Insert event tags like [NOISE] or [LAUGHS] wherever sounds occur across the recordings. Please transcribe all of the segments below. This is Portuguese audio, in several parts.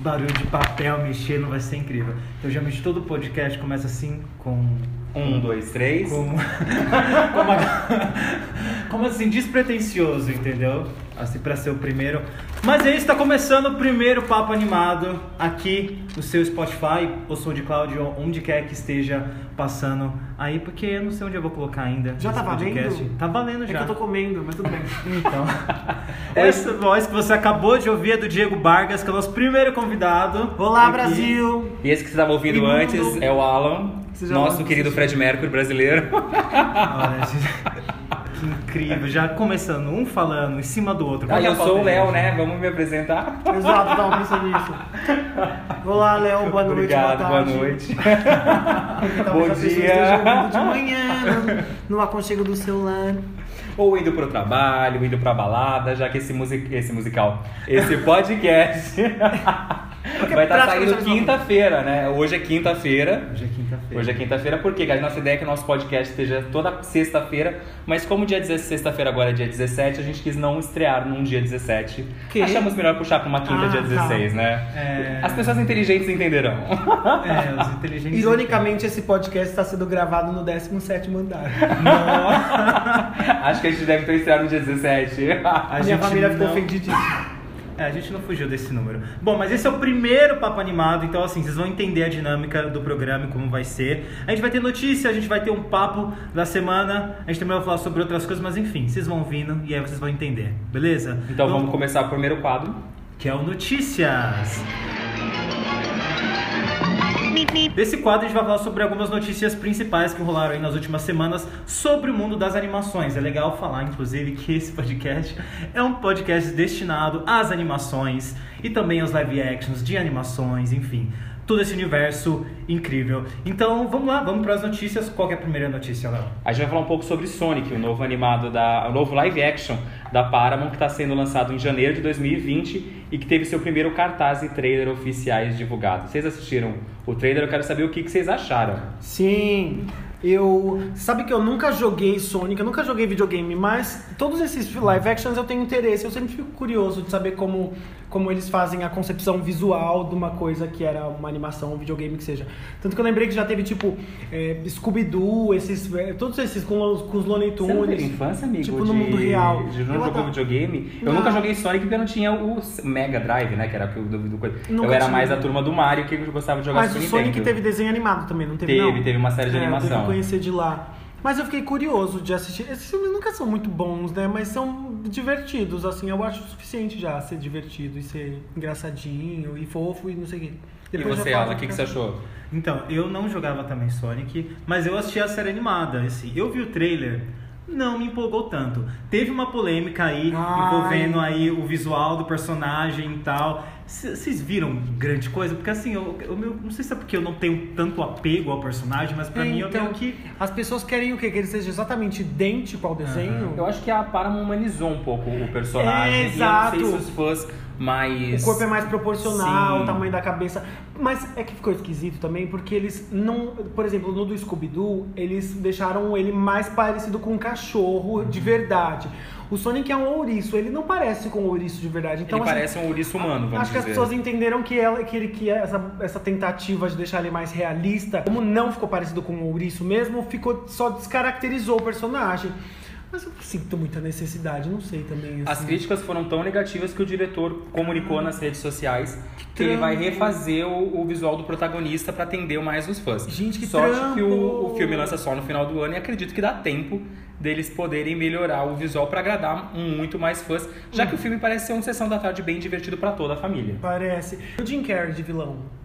barulho de papel mexendo vai ser incrível. Então, geralmente todo podcast começa assim, com. Um, dois, três. Com, [LAUGHS] como, [LAUGHS] como assim, despretensioso, entendeu? Assim, pra ser o primeiro. Mas é isso, tá começando o primeiro Papo Animado aqui no seu Spotify, ou SoundCloud, ou onde quer que esteja passando aí, porque eu não sei onde eu vou colocar ainda. Já tá podcast. valendo? Tá valendo É já. que eu tô comendo, mas tudo bem. [LAUGHS] Então, [LAUGHS] essa voz que você acabou de ouvir é do Diego Vargas, que é o nosso primeiro convidado. Olá, aqui. Brasil! E esse que você estava ouvindo E mundo. antes é o Alan, nosso querido. Fred Mercury brasileiro. Olha, [LAUGHS] gente, que incrível. Já começando, um falando em cima do outro. Ah, eu sou o? Léo, né? Vamos me apresentar? Exato, tava pensando nisso. Olá, Léo, boa noite, Obrigado, boa boa tarde. noite. [LAUGHS] Talvez Bom dia. de manhã, no, no aconchego do celular. Ou indo pro trabalho, indo pra balada, já que esse, musi esse musical, esse podcast [LAUGHS] vai estar prático, saindo quinta-feira, né? Hoje é quinta-feira. Hoje é quinta-feira. Hoje é quinta-feira, porque a nossa ideia é que o nosso podcast esteja toda sexta-feira, mas como dia 16 sexta-feira agora é dia 17, a gente quis não estrear num dia 17. Que? Achamos melhor puxar pra uma quinta Ah, dia tá. 16, né? É. As pessoas inteligentes entenderão. É, os inteligentes. Ironicamente, esse podcast está sendo gravado no 17º andar. [LAUGHS] Acho que a gente deve ter estreado no dia 17. A Minha gente família ficou não- ofendidíssima. É, a gente não fugiu desse número. Bom, mas esse é o primeiro papo animado, então assim, vocês vão entender a dinâmica do programa e como vai ser. A gente vai ter notícia, a gente vai ter um papo da semana, a gente também vai falar sobre outras coisas, mas enfim, vocês vão ouvindo e aí vocês vão entender, beleza? Então vamos começar o primeiro quadro. que é o Notícias. Nesse quadro a gente vai falar sobre algumas notícias principais que rolaram aí nas últimas semanas sobre o mundo das animações. É legal falar, inclusive, que esse podcast é um podcast destinado às animações e também aos live actions de animações, enfim. Todo esse universo incrível. Então, vamos lá, vamos para as notícias. Qual que é a primeira notícia, Léo? A gente vai falar um pouco sobre Sonic, o novo animado da, o novo live action da Paramount que está sendo lançado em janeiro de 2020 e que teve seu primeiro cartaz e trailer oficiais divulgados. Vocês assistiram o trailer? Eu quero saber o que, que vocês acharam. Sim, eu. Sabe que eu nunca joguei Sonic, eu nunca joguei videogame, mas todos esses live actions eu tenho interesse. Eu sempre fico curioso de saber como, como eles fazem a concepção visual de uma coisa que era uma animação, um videogame que seja. Tanto que eu lembrei que já teve tipo é, Scooby-Doo, esses, é, todos esses com, os- com os Looney Você não teve Tunes. infância, amigo? Tipo, de, no mundo real. De não Eu jogou videogame? Eu Não. nunca joguei Sonic porque eu não tinha o Mega Drive, né? Que era o do, do coisa. Eu Nunca era tive. mais da turma do Mario que eu gostava de jogar Mas o Super Sonic Nintendo. teve desenho animado também, não teve? Teve, não? teve uma série de É, Eu animação. devo conhecer de lá. Mas eu fiquei curioso de assistir. Esses filmes nunca são muito bons, né? Mas são divertidos, assim. Eu acho o suficiente já ser divertido e ser engraçadinho e fofo e não sei o quê. E Depois você, já falo Alan, o que, que você achou? Então, eu não jogava também Sonic, mas eu assisti a série animada. Assim, eu vi o trailer, não me empolgou tanto. Teve uma polêmica aí Ai. envolvendo aí o visual do personagem e tal. Vocês viram grande coisa? Porque assim, eu, eu meu- não sei se é porque eu não tenho tanto apego ao personagem, mas pra mim eu meio que. As pessoas querem o quê? Que ele seja exatamente idêntico ao desenho? Eu acho que a Paramount humanizou um pouco o personagem. É, E exato. eu não sei se os fãs mais... O corpo é mais proporcional, Sim. o tamanho da cabeça. Mas é que ficou esquisito também, porque eles não. Por exemplo, no do Scooby-Doo, eles deixaram ele mais parecido com um cachorro de verdade. O Sonic é um ouriço, ele não parece com um ouriço de verdade. Então, Ele assim, parece um ouriço humano, vamos Acho que as dizer. pessoas entenderam que, ela, que, ele, que essa, essa tentativa de deixar ele mais realista, como não ficou parecido com um ouriço mesmo, ficou, só descaracterizou o personagem. Mas eu sinto muita necessidade, não sei também. As assim. críticas foram tão negativas que o diretor comunicou nas redes sociais que ele vai refazer o, o visual do protagonista para atender mais os fãs. Gente, que Sorte trampo! que o, o filme lança só no final do ano e acredito que dá tempo deles poderem melhorar o visual para agradar muito mais fãs, já que o filme parece ser uma sessão da tarde bem divertido para toda a família. Parece. O Jim Carrey de vilão.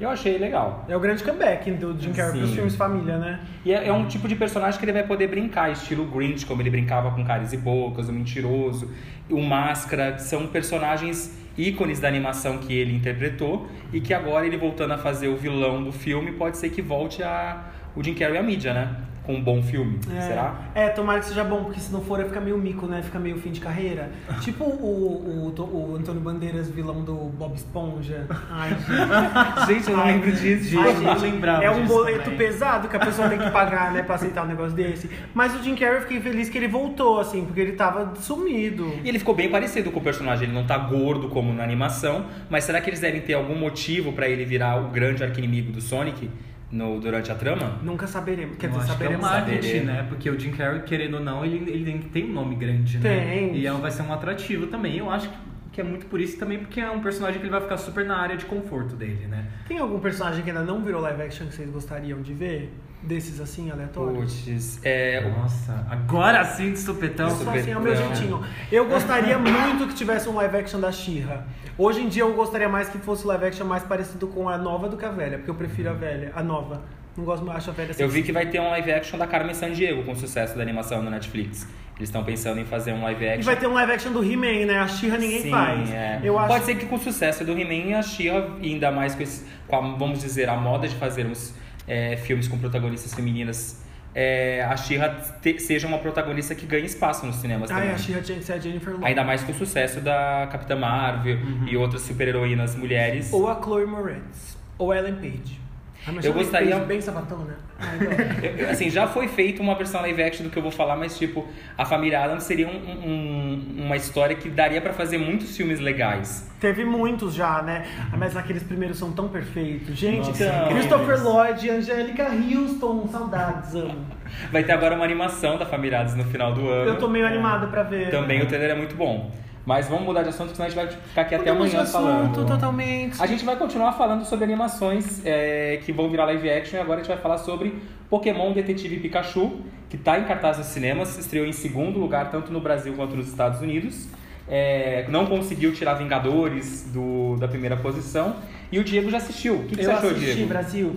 Eu achei legal. É o grande comeback do Jim Carrey pros Sim. filmes família, né? E é, é um tipo de personagem que ele vai poder brincar, estilo Grinch, como ele brincava com caras e bocas, o mentiroso, o Máscara, são personagens ícones da animação que ele interpretou e que agora ele voltando a fazer o vilão do filme pode ser que volte a o Jim Carrey à mídia, né? Com um bom filme. É, Será? É, tomara que seja bom, porque se não for, fica meio mico, né? Fica meio fim de carreira. [LAUGHS] tipo o, o, o Antônio Bandeiras, vilão do Bob Esponja. Ai, [LAUGHS] gente. Gente, eu não Ai, lembro disso. ai, gente, eu lembrava É um disso boleto também. pesado que a pessoa tem que pagar, né, pra aceitar um negócio desse. Mas o Jim Carrey, eu fiquei feliz que ele voltou, assim, porque ele tava sumido. E ele ficou bem parecido com o personagem. Ele não tá gordo como na animação, mas será que eles devem ter algum motivo pra ele virar o grande arquinimigo do Sonic no, durante a trama? Nunca saberemos. Quer Eu dizer, acho que é o saberemos. marketing, saberemos. né? Porque o Jim Carrey, querendo ou não, ele, ele tem- um nome grande, né? Tem. E é- vai ser um atrativo também. Eu acho que que é muito por isso também, porque é um personagem que ele vai ficar super na área de conforto dele, né? Tem algum personagem que ainda não virou live action que vocês gostariam de ver? Desses assim, aleatórios? Putz, é. Nossa, agora sim de supetão. Isso assim é o meu jeitinho. Eu gostaria [LAUGHS] muito que tivesse um live action da She-Ra. Hoje em dia eu gostaria mais que fosse live action mais parecido com a nova do que a velha, porque eu prefiro a velha, a nova. Não gosto mais, acho a velha Eu vi sexy. que vai ter um live action da Carmen Sandiego com o sucesso da animação no Netflix. Eles estão pensando em fazer um live E action. vai ter um live action do He-Man, né? A She-Ra ninguém Sim, faz. é. Eu acho Pode ser que com o sucesso do He-Man, a She-Ra, e ainda mais com, esse, com a, vamos dizer, a moda de fazermos é, filmes com protagonistas femininas, é, a She-Ra te- seja uma protagonista que ganhe espaço nos cinemas Ah, também. a She-Ra tinha que ser a Jennifer Lawrence. Ainda mais com o sucesso da Capitã Marvel e outras super-heroínas mulheres. Ou a Chloe Moretz. Ou a Ellen Page. Ah, Eu gostaria- Page bem sapatão, né? Ah, [LAUGHS] então. Eu- assim, já foi feita uma versão live action do que eu vou falar, mas tipo, a família Adams seria um- um- uma história que daria pra fazer muitos filmes legais. Teve muitos já, né? Ah, Mas aqueles primeiros são tão perfeitos. Gente, Nossa, Christopher Lloyd, Angélica Houston, saudades, amo. Vai ter agora uma animação da família Adams no final do ano. Eu tô meio animado pra ver. Também o trailer é muito bom. Mas vamos mudar de assunto, senão a gente vai ficar aqui até amanhã assunto falando. totalmente. A gente vai continuar falando sobre animações é, que vão virar live action e agora a gente vai falar sobre Pokémon Detetive Pikachu, que está em cartaz nos cinemas, estreou em segundo lugar tanto no Brasil quanto nos Estados Unidos. É, não conseguiu tirar Vingadores do, da primeira posição. E o Diego já assistiu. O que, que eu você achou, assisti, Diego? Brasil.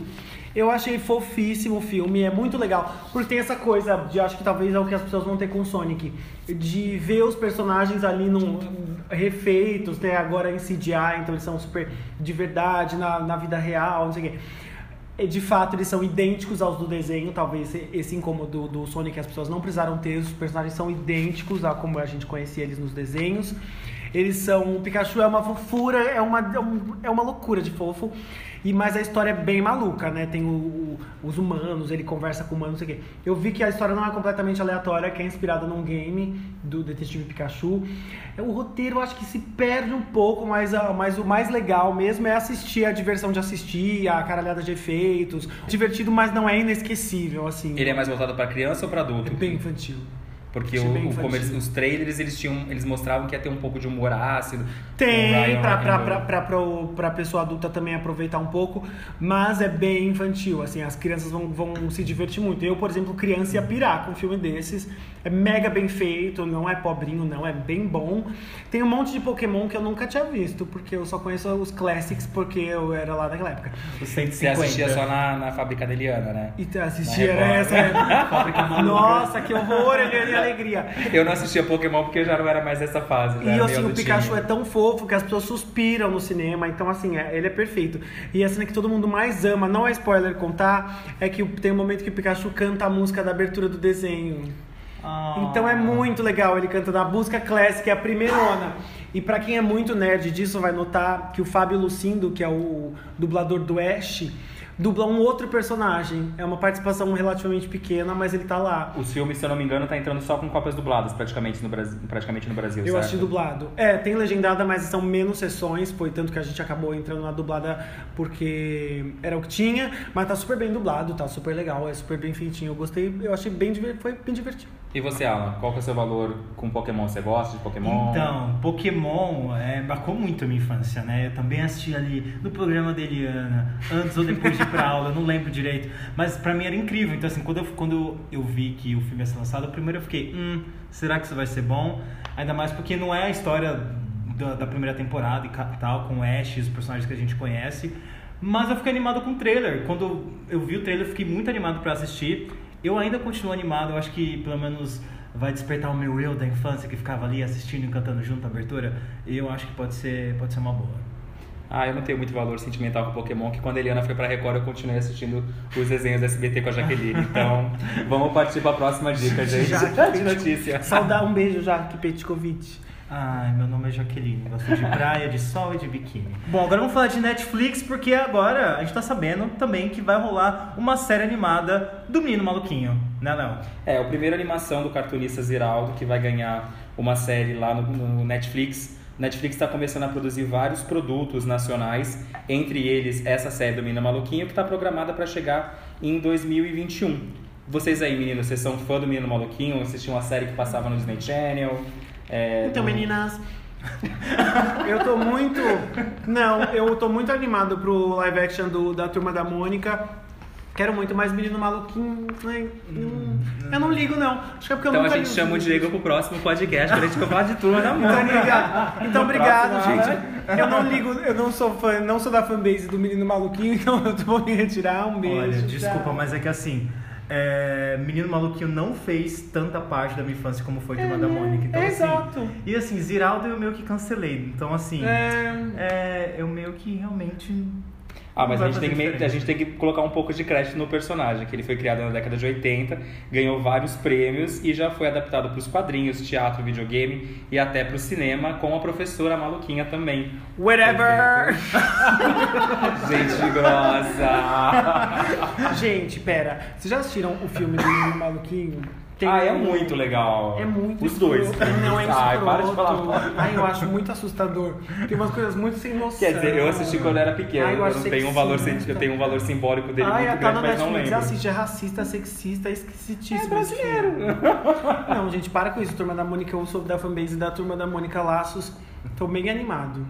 Eu achei fofíssimo o filme, é muito legal. Porque tem essa coisa, de acho que talvez é o que as pessoas vão ter com o Sonic, de ver os personagens ali num, refeitos, né? Agora em CGI, então eles são super de verdade, na, na vida real, não sei o quê. De fato, eles são idênticos aos do desenho, talvez esse incômodo do Sonic as pessoas não precisaram ter, os personagens são idênticos a como a gente conhecia eles nos desenhos. Eles são. O Pikachu é uma fofura, é uma, é um- é uma loucura de fofo. E, mas a história é bem maluca, né? Tem o- o- os humanos, ele conversa com humanos, não sei o quê. Eu vi que a história não é completamente aleatória, que é inspirada num game do Detetive Pikachu. É, O roteiro acho que se perde um pouco, mas, a- mas o mais legal mesmo é assistir, a diversão de assistir, a caralhada de efeitos. Divertido, mas não é inesquecível, assim. Ele é mais voltado para criança ou para É adulto? bem infantil. Porque o, o os trailers eles tinham, eles mostravam que ia ter um pouco de humor ácido. Tem, pra, pra, pra, pra, pro- pra pessoa adulta também aproveitar um pouco, mas é bem infantil, assim, as crianças vão, vão se divertir muito. Eu, por exemplo, criança ia pirar com um filme desses, é mega bem feito, não é pobrinho, não, é bem bom. Tem um monte de Pokémon que eu nunca tinha visto, porque eu só conheço os Classics, porque eu era lá naquela época. Você 150. assistia só na, na fábrica da Eliana, né? E assistia, era essa. [LAUGHS] Fábrica maluca. Nossa, que horror, ele e alegria. Eu não assistia Pokémon porque eu já não era mais dessa fase. E era assim, o Pikachu adultinho. é tão fofo que as pessoas suspiram no cinema, então assim, é- ele é perfeito. E a cena que todo mundo mais ama, não é spoiler contar, é que tem um momento que o Pikachu canta a música da abertura do desenho. Ah. Então é muito legal, ele canta da música clássica, é a primeirona. E pra quem é muito nerd disso, vai notar que o Fábio Lucindo, que é o dublador do Ash, dubla um outro personagem. É uma participação relativamente pequena, mas ele tá lá. Os filmes, se eu não me engano, tá entrando só com cópias dubladas praticamente no Brasil. Praticamente no Brasil Eu certo? assisti dublado. É, tem legendada, mas são menos sessões, foi tanto que a gente acabou entrando na dublada porque era o que tinha, mas tá super bem dublado, tá super legal, é super bem feitinho. Eu gostei, eu achei bem foi bem divertido. E você, Alan, qual que é o seu valor com Pokémon? Você gosta de Pokémon? Então, Pokémon é, marcou muito a minha infância, né? Eu também assisti ali no programa da Eliana, antes ou depois de ir pra [LAUGHS] aula, eu não lembro direito. Mas pra mim era incrível. Então, assim, quando eu, quando eu vi que o filme ia ser lançado, primeiro eu fiquei, hum, será que isso vai ser bom? Ainda mais porque não é a história da, da primeira temporada e tal, com o Ash e os personagens que a gente conhece. Mas eu fiquei animado com o trailer. Quando eu vi o trailer, eu fiquei muito animado pra assistir. Eu ainda continuo animado, eu acho que pelo menos vai despertar o meu eu da infância que ficava ali assistindo e cantando junto a abertura. E eu acho que pode ser, pode ser uma boa. Ah, eu não tenho muito valor sentimental com Pokémon, que quando a Eliana foi pra Record eu continuei assistindo os desenhos da SBT com a Jaqueline. [LAUGHS] Então, vamos partir pra próxima dica, [LAUGHS] gente. Jaque [LAUGHS] de notícia. Saudar um beijo, Jaque Petkovic. Ai, meu nome é Jaqueline, gosto de praia, de sol e de biquíni. Bom, agora vamos falar de Netflix, porque agora a gente tá sabendo também que vai rolar uma série animada do Menino Maluquinho, né, Léo? É, a primeira animação do cartunista Ziraldo, que vai ganhar uma série lá no, no Netflix. Netflix está começando a produzir vários produtos nacionais, entre eles essa série do Menino Maluquinho, que está programada para chegar em 2021. Vocês aí, meninos, vocês são fã do Menino Maluquinho? Assistiam uma série que passava no Disney Channel? É, Então, meninas. [LAUGHS] eu tô muito. Não, eu tô muito animado pro live action do, da turma da Mônica. Quero muito mais menino maluquinho. né? Não- Eu não ligo, não. Acho que é porque eu Então a nunca gente li- chama o Diego pro próximo podcast, quando a gente falar de turma da Então, Mônica. obrigado. Então, obrigado, gente. Eu não ligo, eu não sou fã, não sou da fanbase do menino maluquinho, então eu vou me retirar. Um beijo. Olha, desculpa, mas é que assim, é, Menino Maluquinho não fez tanta parte da minha infância como foi Turma da Mônica. Então, é, assim, exato. E assim, Ziraldo eu meio que cancelei. Então, assim, É, é, eu meio que realmente. Ah, mas a gente, tem que, a gente tem que colocar um pouco de crédito no personagem, que ele foi criado na década de 80, ganhou vários prêmios e já foi adaptado para os quadrinhos, teatro, videogame e até para o cinema, com a professora maluquinha também. whatever. [LAUGHS] Gente grossa! [LAUGHS] Gente, pera. Vocês já assistiram o filme do menino maluquinho? Tem ah, é muito legal. É muito Os dois. escroto. [LAUGHS] Não é Ai, escroto. para de falar. Ai, eu acho muito assustador. Tem umas coisas muito sem noção. Quer dizer, eu assisti quando era pequeno, Ai, eu eu, não tenho um valor, eu tenho um valor simbólico dele Ai, muito tá grande, mas não Netflix, lembro. assiste, é racista, sexista, esquisitíssimo. É brasileiro. Não, gente, para com isso. Turma da Mônica, eu sou da fanbase da Turma da Mônica Laços. Tô bem animado.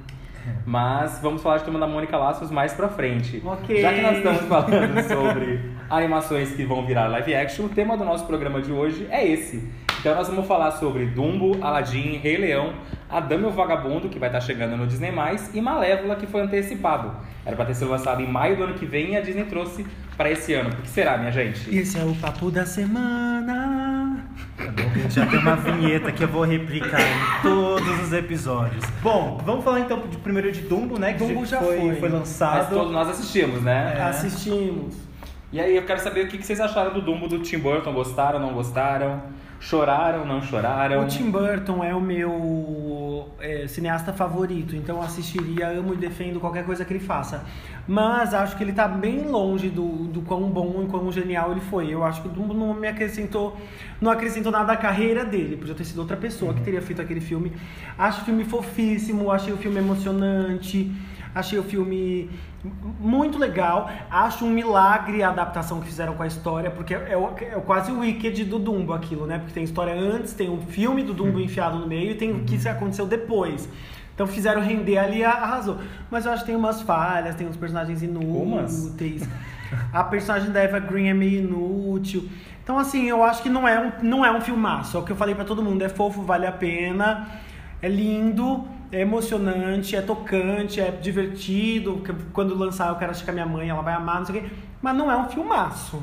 Mas vamos falar de Turma da Mônica Laços mais pra frente. Ok. Já que nós estamos falando [LAUGHS] sobre animações que vão virar live action, o tema do nosso programa de hoje é esse. Então nós vamos falar sobre Dumbo, Aladdin, Rei Leão, A Dama e o Vagabundo, que vai estar chegando no Disney+, e Malévola, que foi antecipado. Era pra ter sido lançado em maio do ano que vem e a Disney trouxe pra esse ano. Por que será, minha gente? Esse é o papo da semana. Já tem uma vinheta que eu vou replicar em todos os episódios. Bom, vamos falar então de, primeiro de Dumbo, né? Que Dumbo já foi, foi. foi Mas lançado. todos nós assistimos, né? É. Assistimos. E aí eu quero saber o que que vocês acharam do Dumbo do Tim Burton. Gostaram, não gostaram? Choraram, não choraram? O Tim Burton é o meu é, cineasta favorito, então assistiria, amo e defendo qualquer coisa que ele faça. Mas acho que ele tá bem longe do, do quão bom e quão genial ele foi. Eu acho que não me acrescentou, não acrescentou nada à carreira dele. Podia ter sido outra pessoa que teria feito aquele filme. Acho o filme fofíssimo, achei o filme emocionante. Achei o filme muito legal. Acho um milagre a adaptação que fizeram com a história, porque é, o- é quase o Wicked do Dumbo aquilo, né? Porque tem história antes, tem um filme do Dumbo enfiado no meio e tem o que aconteceu depois. Então fizeram render ali arrasou. Mas eu acho que tem umas falhas, tem uns personagens inúteis. A personagem da Eva Green é meio inútil. Então, assim, eu acho que não é um, não é um filmaço. É o que eu falei pra todo mundo. É fofo, vale a pena. É lindo, é emocionante, é tocante, é divertido. Quando lançar, eu quero assistir com a minha mãe, ela vai amar, não sei o quê. Mas não é um filmaço.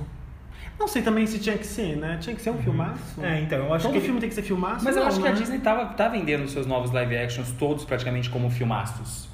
Não sei também se tinha que ser, né? Tinha que ser um filmaço. É, então, eu acho Todo que. filme tem que ser filmaço? Mas eu Não, acho que a né? Disney tava, tá vendendo os seus novos live actions todos praticamente como filmaços.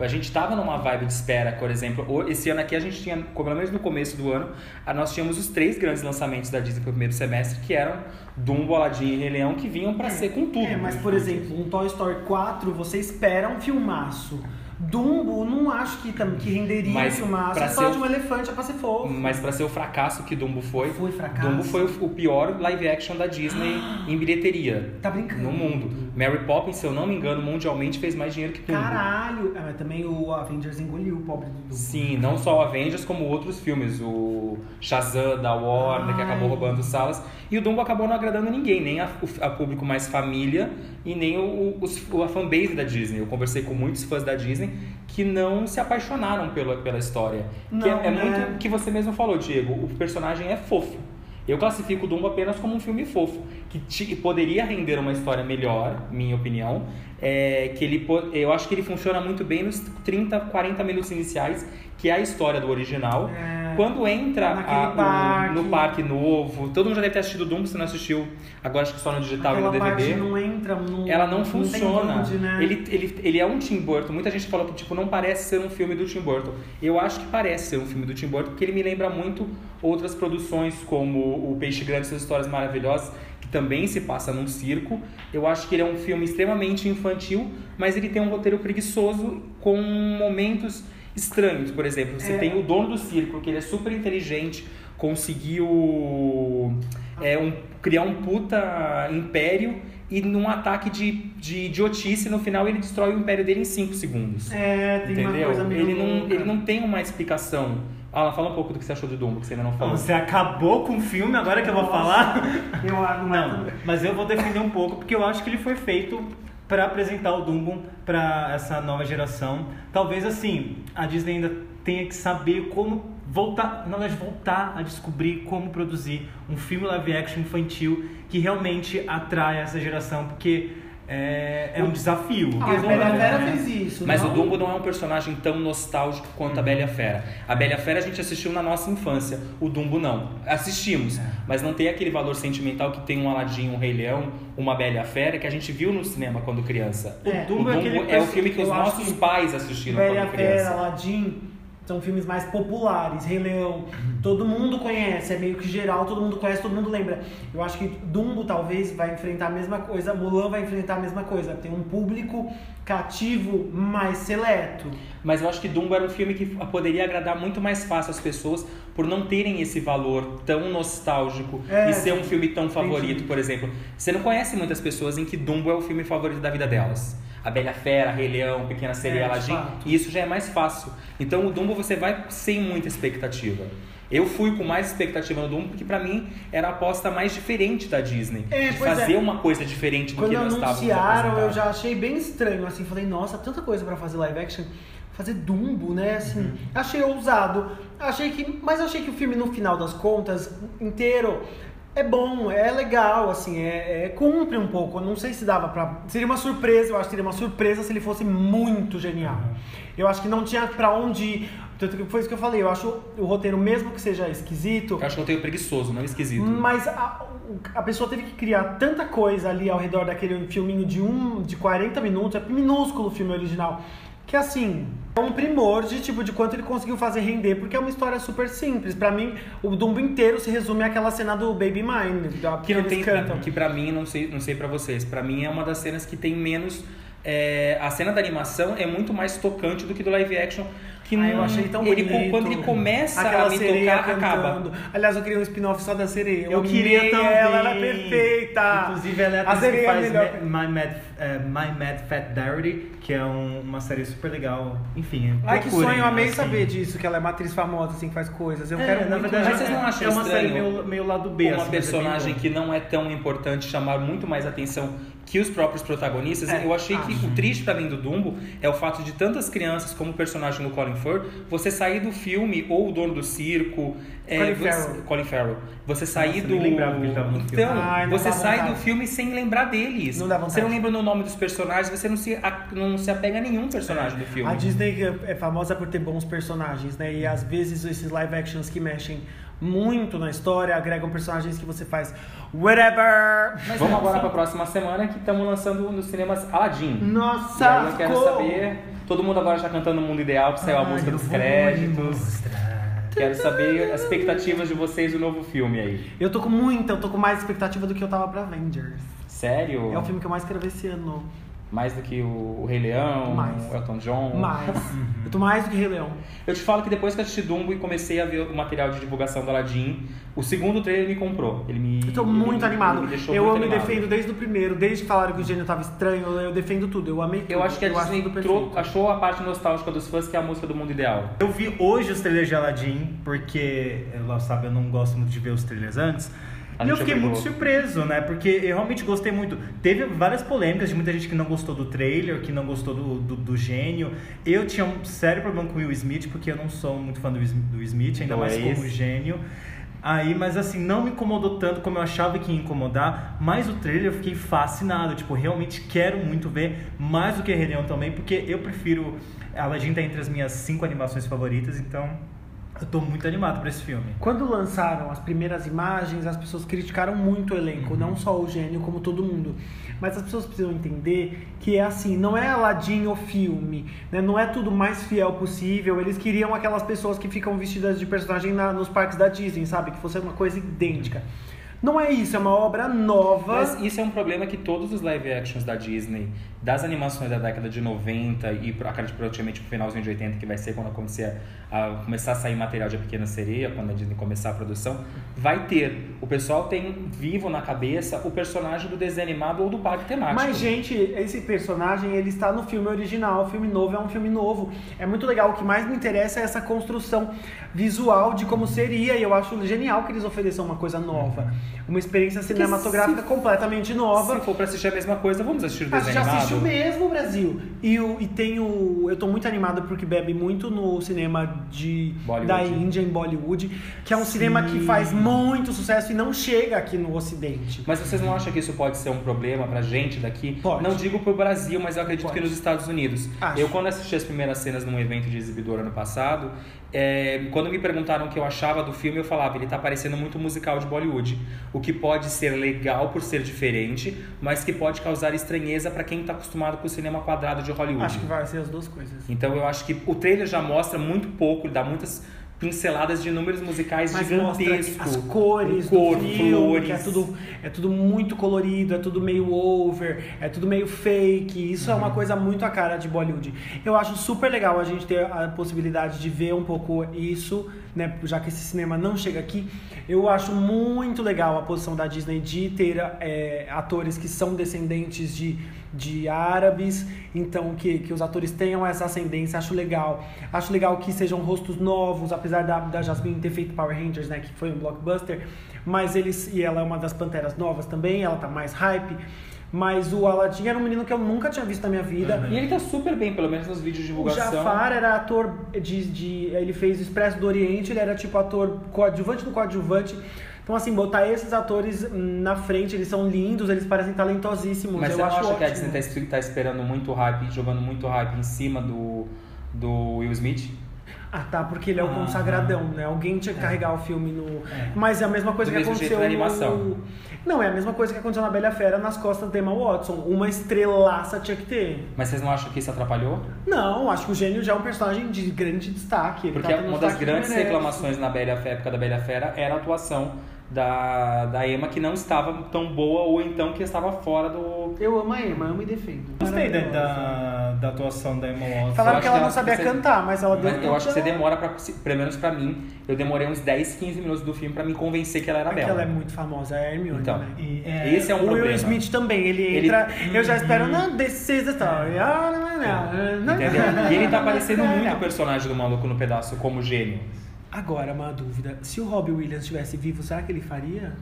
A gente tava numa vibe de espera, por exemplo. Esse ano aqui a gente tinha, pelo menos no começo do ano, a- nós tínhamos os três grandes lançamentos da Disney pro primeiro semestre, que eram Dumbo, Aladdin e Rei Leão, que vinham pra ser com tudo. É, mas por exemplo, um Toy Story 4, você espera um filmaço. Dumbo, não acho que, que renderia Mas um filmaço. pra Pra ser de um elefante é pra ser fofo. Mas pra ser o fracasso que Dumbo foi, Foi fracasso. Dumbo foi o, o pior live action da Disney [GASPS] em bilheteria Tá brincando. no mundo. Mary Poppins, se eu não me engano, mundialmente fez mais dinheiro que Dumbo. Caralho! É, mas também o Avengers engoliu o pobre do. Sim, não só o Avengers, como outros filmes. O Shazam da Warner, que Ai. acabou roubando salas. E o Dumbo acabou não agradando ninguém, nem a, o a público mais família e nem o, os- a fanbase da Disney. Eu conversei com muitos fãs da Disney que não se apaixonaram pela, pela história. que Não, é, é né? muito o que você mesmo falou, Diego. O personagem é fofo. Eu classifico o Dumbo apenas como um filme fofo, que ti- poderia render uma história melhor, minha opinião. É, que ele, eu acho que ele funciona muito bem nos 30, 40 minutos iniciais, que é a história do original. É. quando entra a- o- parque. no parque novo, todo mundo já deve ter assistido Dumbo, se não assistiu, agora acho que só no digital Aquela e no DVD. não entra, não, ela não, tem funciona. onde, né? ele, ele, ele é um Tim Burton. Muita gente falou que tipo, não parece ser um filme do Tim Burton. Eu acho que parece ser um filme do Tim Burton, porque ele me lembra muito outras produções, como O Peixe Grande e Suas Histórias Maravilhosas, que também se passa num circo. Eu acho que ele é um filme extremamente infantil, mas ele tem um roteiro preguiçoso com momentos estranhos. Por exemplo, você É. tem o dono do circo, que ele é super inteligente, conseguiu é, um, criar um puta império e num ataque de, de idiotice, no final ele destrói o império dele em 5 segundos. É, tem uma Entendeu? coisa meio Ele não, ele não tem uma explicação. Alan, fala um pouco do que você achou de Dumbo, que você ainda não falou. Você acabou com o filme agora que eu vou Nossa. falar? Eu argumento. Não, mas eu vou defender um pouco porque eu acho que ele foi feito para apresentar o Dumbo para essa nova geração. Talvez assim, a Disney ainda tenha que saber como voltar, na verdade, voltar a descobrir como produzir um filme live action infantil que realmente atrai essa geração, porque é, é um desafio. Ah, a Bela Fera fez isso. Mas não? o Dumbo não é um personagem tão nostálgico quanto a Bela e a Fera. A Bela Fera a gente assistiu na nossa infância, o Dumbo não. Assistimos, mas não tem aquele valor sentimental que tem um Aladdin, um Rei Leão, uma Bela Fera que a gente viu no cinema quando criança. É. O Dumbo, é é, aquele o filme que os nossos que pais assistiram Bela e a quando Fera, criança. São filmes mais populares. Rei Leão, todo mundo conhece, é meio que geral, todo mundo conhece, todo mundo lembra. Eu acho que Dumbo talvez vai enfrentar a mesma coisa, Mulan vai enfrentar a mesma coisa. Tem um público cativo mais seleto. Mas eu acho que Dumbo era um filme que poderia agradar muito mais fácil as pessoas por não terem esse valor tão nostálgico É, e ser um filme tão entendi. favorito, por exemplo. Você não conhece muitas pessoas em que Dumbo é o filme favorito da vida delas. A Bela Fera, Rei Leão, Pequena Sereia, É, Aladdin, e isso já é mais fácil. Então o Dumbo você vai sem muita expectativa. Eu fui com mais expectativa no Dumbo porque pra mim era a aposta mais diferente da Disney. É, de pois fazer é. uma coisa diferente do Quando que nós estávamos anunciaram, eu já achei bem estranho, assim, falei, nossa, tanta coisa pra fazer live action, fazer Dumbo, né, assim, Uhum. achei ousado, achei que, mas achei que o filme, no final das contas, inteiro, é bom, é legal, assim, é, é- cumpre um pouco, eu não sei se dava pra, seria uma surpresa, eu acho que seria uma surpresa se ele fosse muito genial, eu acho que não tinha pra onde ir, tanto que foi isso que eu falei, eu acho o roteiro, mesmo que seja esquisito, Eu acho que eu tenho preguiçoso, não esquisito. mas a, o- a pessoa teve que criar tanta coisa ali ao redor daquele filminho de um de 40 minutos, é minúsculo o filme original, que assim, é um primor de tipo de quanto ele conseguiu fazer render, porque é uma história super simples. Pra mim, o Dumbo inteiro se resume àquela cena do Baby Mine, da, que não tem cantam. que pra mim não sei não sei para vocês para mim é uma das cenas que tem menos é, a cena da animação é muito mais tocante do que do live action que Ah, não, eu achei tão ele bonito. quando ele começa Aquela a me sereia tocar acaba cantando. Aliás, eu queria um spin-off só da sereia. Eu queria amei também. ela, ela é perfeita. Inclusive, ela é a a atriz que sereia é faz. Ma- My Mad, eh, My Mad Fat Diary, que é um- uma série super legal. Enfim, Ai, que sonho, eu amei assim. saber disso, que ela é uma atriz famosa, assim, que faz coisas. Eu É, quero na muito verdade, Mas vocês não é- acham é uma série meio, meio lado B. uma assim, é personagem que não é tão importante chamar muito mais atenção que os próprios protagonistas. É, eu achei que acho. o triste pra mim do Dumbo é o fato de tantas crianças como o personagem do Colin Firth, você sair do filme ou o dono do circo, é, Colin você, Farrell. Colin Farrell, você sair Nossa, do nem lembrava que ele tava no filme. então Ai, você sai vontade. do filme sem lembrar deles. Não dá você não vontade. lembra no nome dos personagens, você não se não se apega a nenhum personagem do filme. A Disney é famosa por ter bons personagens, né? E às vezes esses live actions que mexem muito na história agregam personagens que você faz whatever. Mas vamos agora para a próxima semana que estamos lançando nos cinemas Aladdin. Nossa, E eu quero saber. Todo mundo agora já cantando o Mundo Ideal, que saiu a música dos créditos. Quero saber as expectativas de vocês do novo filme aí. Eu tô com muita, eu tô com mais expectativa do que eu tava pra Avengers. Sério? É o filme que eu mais quero ver esse ano. Mais do que o, o Rei Leão, Mais. o Elton John. Mais. [LAUGHS] Eu tô mais do que Rei Leão. Eu te falo que depois que eu assisti Dumbo e comecei a ver o material de divulgação do Aladdin, o segundo trailer me comprou. Ele me. Eu tô ele muito me- animado. ele me eu muito me animado. defendo desde o primeiro, desde que falaram que o gênio tava estranho, eu, eu defendo tudo. Eu amei tudo. Eu acho que a eu Disney tudo trou- perfeito. achou a parte nostálgica dos fãs, que é a música do Mundo Ideal. Eu vi hoje os trailers de Aladdin, porque, ela sabe, eu não gosto muito de ver os trailers antes. A e eu fiquei obrigou. muito surpreso, né? Porque eu realmente gostei muito. Teve várias polêmicas de muita gente que não gostou do trailer, que não gostou do, do, do gênio. Eu tinha um sério problema com o Will Smith, porque eu não sou muito fã do, Will- do Smith, ainda Não mais é como esse? gênio. Aí, mas assim, não me incomodou tanto como eu achava que ia incomodar. Mas o trailer eu fiquei fascinado. Tipo, realmente quero muito ver. Mais do que Rei Leão também, porque eu prefiro. Aladdin tá entre as minhas cinco animações favoritas, então Eu tô muito animado pra esse filme. Quando lançaram as primeiras imagens, as pessoas criticaram muito o elenco, não só o gênio, como todo mundo. Mas as pessoas precisam entender que é assim, não é Aladdin o filme, né? não é tudo mais fiel possível. Eles queriam aquelas pessoas que ficam vestidas de personagem na- nos parques da Disney, sabe? Que fosse uma coisa idêntica. Não é isso, é uma obra nova. Mas isso é um problema que todos os live actions da Disney, das animações da década de 90 e acredito praticamente pro finalzinho de 80, que vai ser quando acontecer a, começar a sair material de A Pequena Sereia, quando a Disney começar a produção, vai ter. O pessoal tem vivo na cabeça o personagem do desenho animado ou do parque temático. Mas, gente, esse personagem, ele está no filme original. O filme novo é um filme novo. É muito legal. O que mais me interessa é essa construção visual de como seria. E eu acho genial que eles ofereçam uma coisa nova. Uma experiência cinematográfica completamente nova. Se for pra assistir a mesma coisa, vamos assistir o Ah, desenho animado. Assistiu mesmo, Brasil. E, o, e tem o. Eu tô muito animado porque bebe muito no cinema de, Bollywood. da Índia, em Bollywood, que é um cinema que faz muito sucesso e não chega aqui no Ocidente. Mas vocês não acham que isso pode ser um problema pra gente daqui? Pode. Não digo pro Brasil, mas eu acredito Pode. que nos Estados Unidos. Acho. Eu, quando assisti as primeiras cenas num evento de exibidor ano passado, é, quando me perguntaram o que eu achava do filme, eu falava, ele tá parecendo muito musical de Bollywood. O que pode ser legal por ser diferente, mas que pode causar estranheza pra quem tá acostumado com o cinema quadrado de Hollywood. Acho que vai ser as duas coisas. Então eu acho que o trailer já mostra muito pouco, dá muitas pinceladas de números musicais Mas gigantescos. as cores com cor, do filme, flores. é tudo, é tudo muito colorido, é tudo meio over, é tudo meio fake. Isso é Uhum. uma coisa muito a cara de Bollywood. Eu acho super legal a gente ter a possibilidade de ver um pouco isso, né? Já que esse cinema não chega aqui. Eu acho muito legal a posição da Disney de ter é, atores que são descendentes de, de árabes, então que, que os atores tenham essa ascendência, acho legal. Acho legal que sejam rostos novos, apesar da, da Jasmine ter feito Power Rangers, né, que foi um blockbuster, mas eles e ela é uma das panteras novas também, ela tá mais hype. Mas o Aladdin era um menino que eu nunca tinha visto na minha vida. E ele tá super bem, pelo menos nos vídeos de O divulgação. Jafar era ator de, de. Ele fez o Expresso do Oriente, ele era tipo ator coadjuvante do coadjuvante. Então, assim, botar esses atores na frente, eles são lindos, eles parecem talentosíssimos. Mas eu você não acho acha que a. Disney tá, es- tá esperando muito hype, jogando muito hype em cima do, do Will Smith? Ah, tá, porque ele é o Ah. consagradão, né? Alguém tinha que carregar o filme no. Mas é a mesma coisa Do que aconteceu jeito no. Não, é a mesma coisa que aconteceu na Bela Fera nas costas da Emma Watson. Uma estrelaça tinha que ter. Mas vocês não acham que isso atrapalhou? Não, acho que o gênio já é um personagem de grande destaque. Ele Porque tá uma das grandes reclamações na Bela Fera, época da Bela Fera era a atuação da, da Emma que não estava tão boa ou então que estava fora do. Eu amo a Emma, amo e defendo. Gostei da, da, da atuação da Emma Watson. Falaram Eu que ela que não sabia você- cantar, mas ela deu Mas eu acho que você demora pra. Pelo menos pra mim, eu demorei uns 10, 15 minutos do filme pra me convencer que ela era É que bela. ela é muito famosa, é a Hermione, Então, né? E, é, Esse é um o problema. Will Smith também, ele Ele- entra. Eu já espero, não, this is the story. Ah, não, não, não, não. Entendeu? E ele tá parecendo muito o personagem do maluco no pedaço como gênio. Agora, uma dúvida: se o Robbie Williams estivesse vivo, será que ele faria?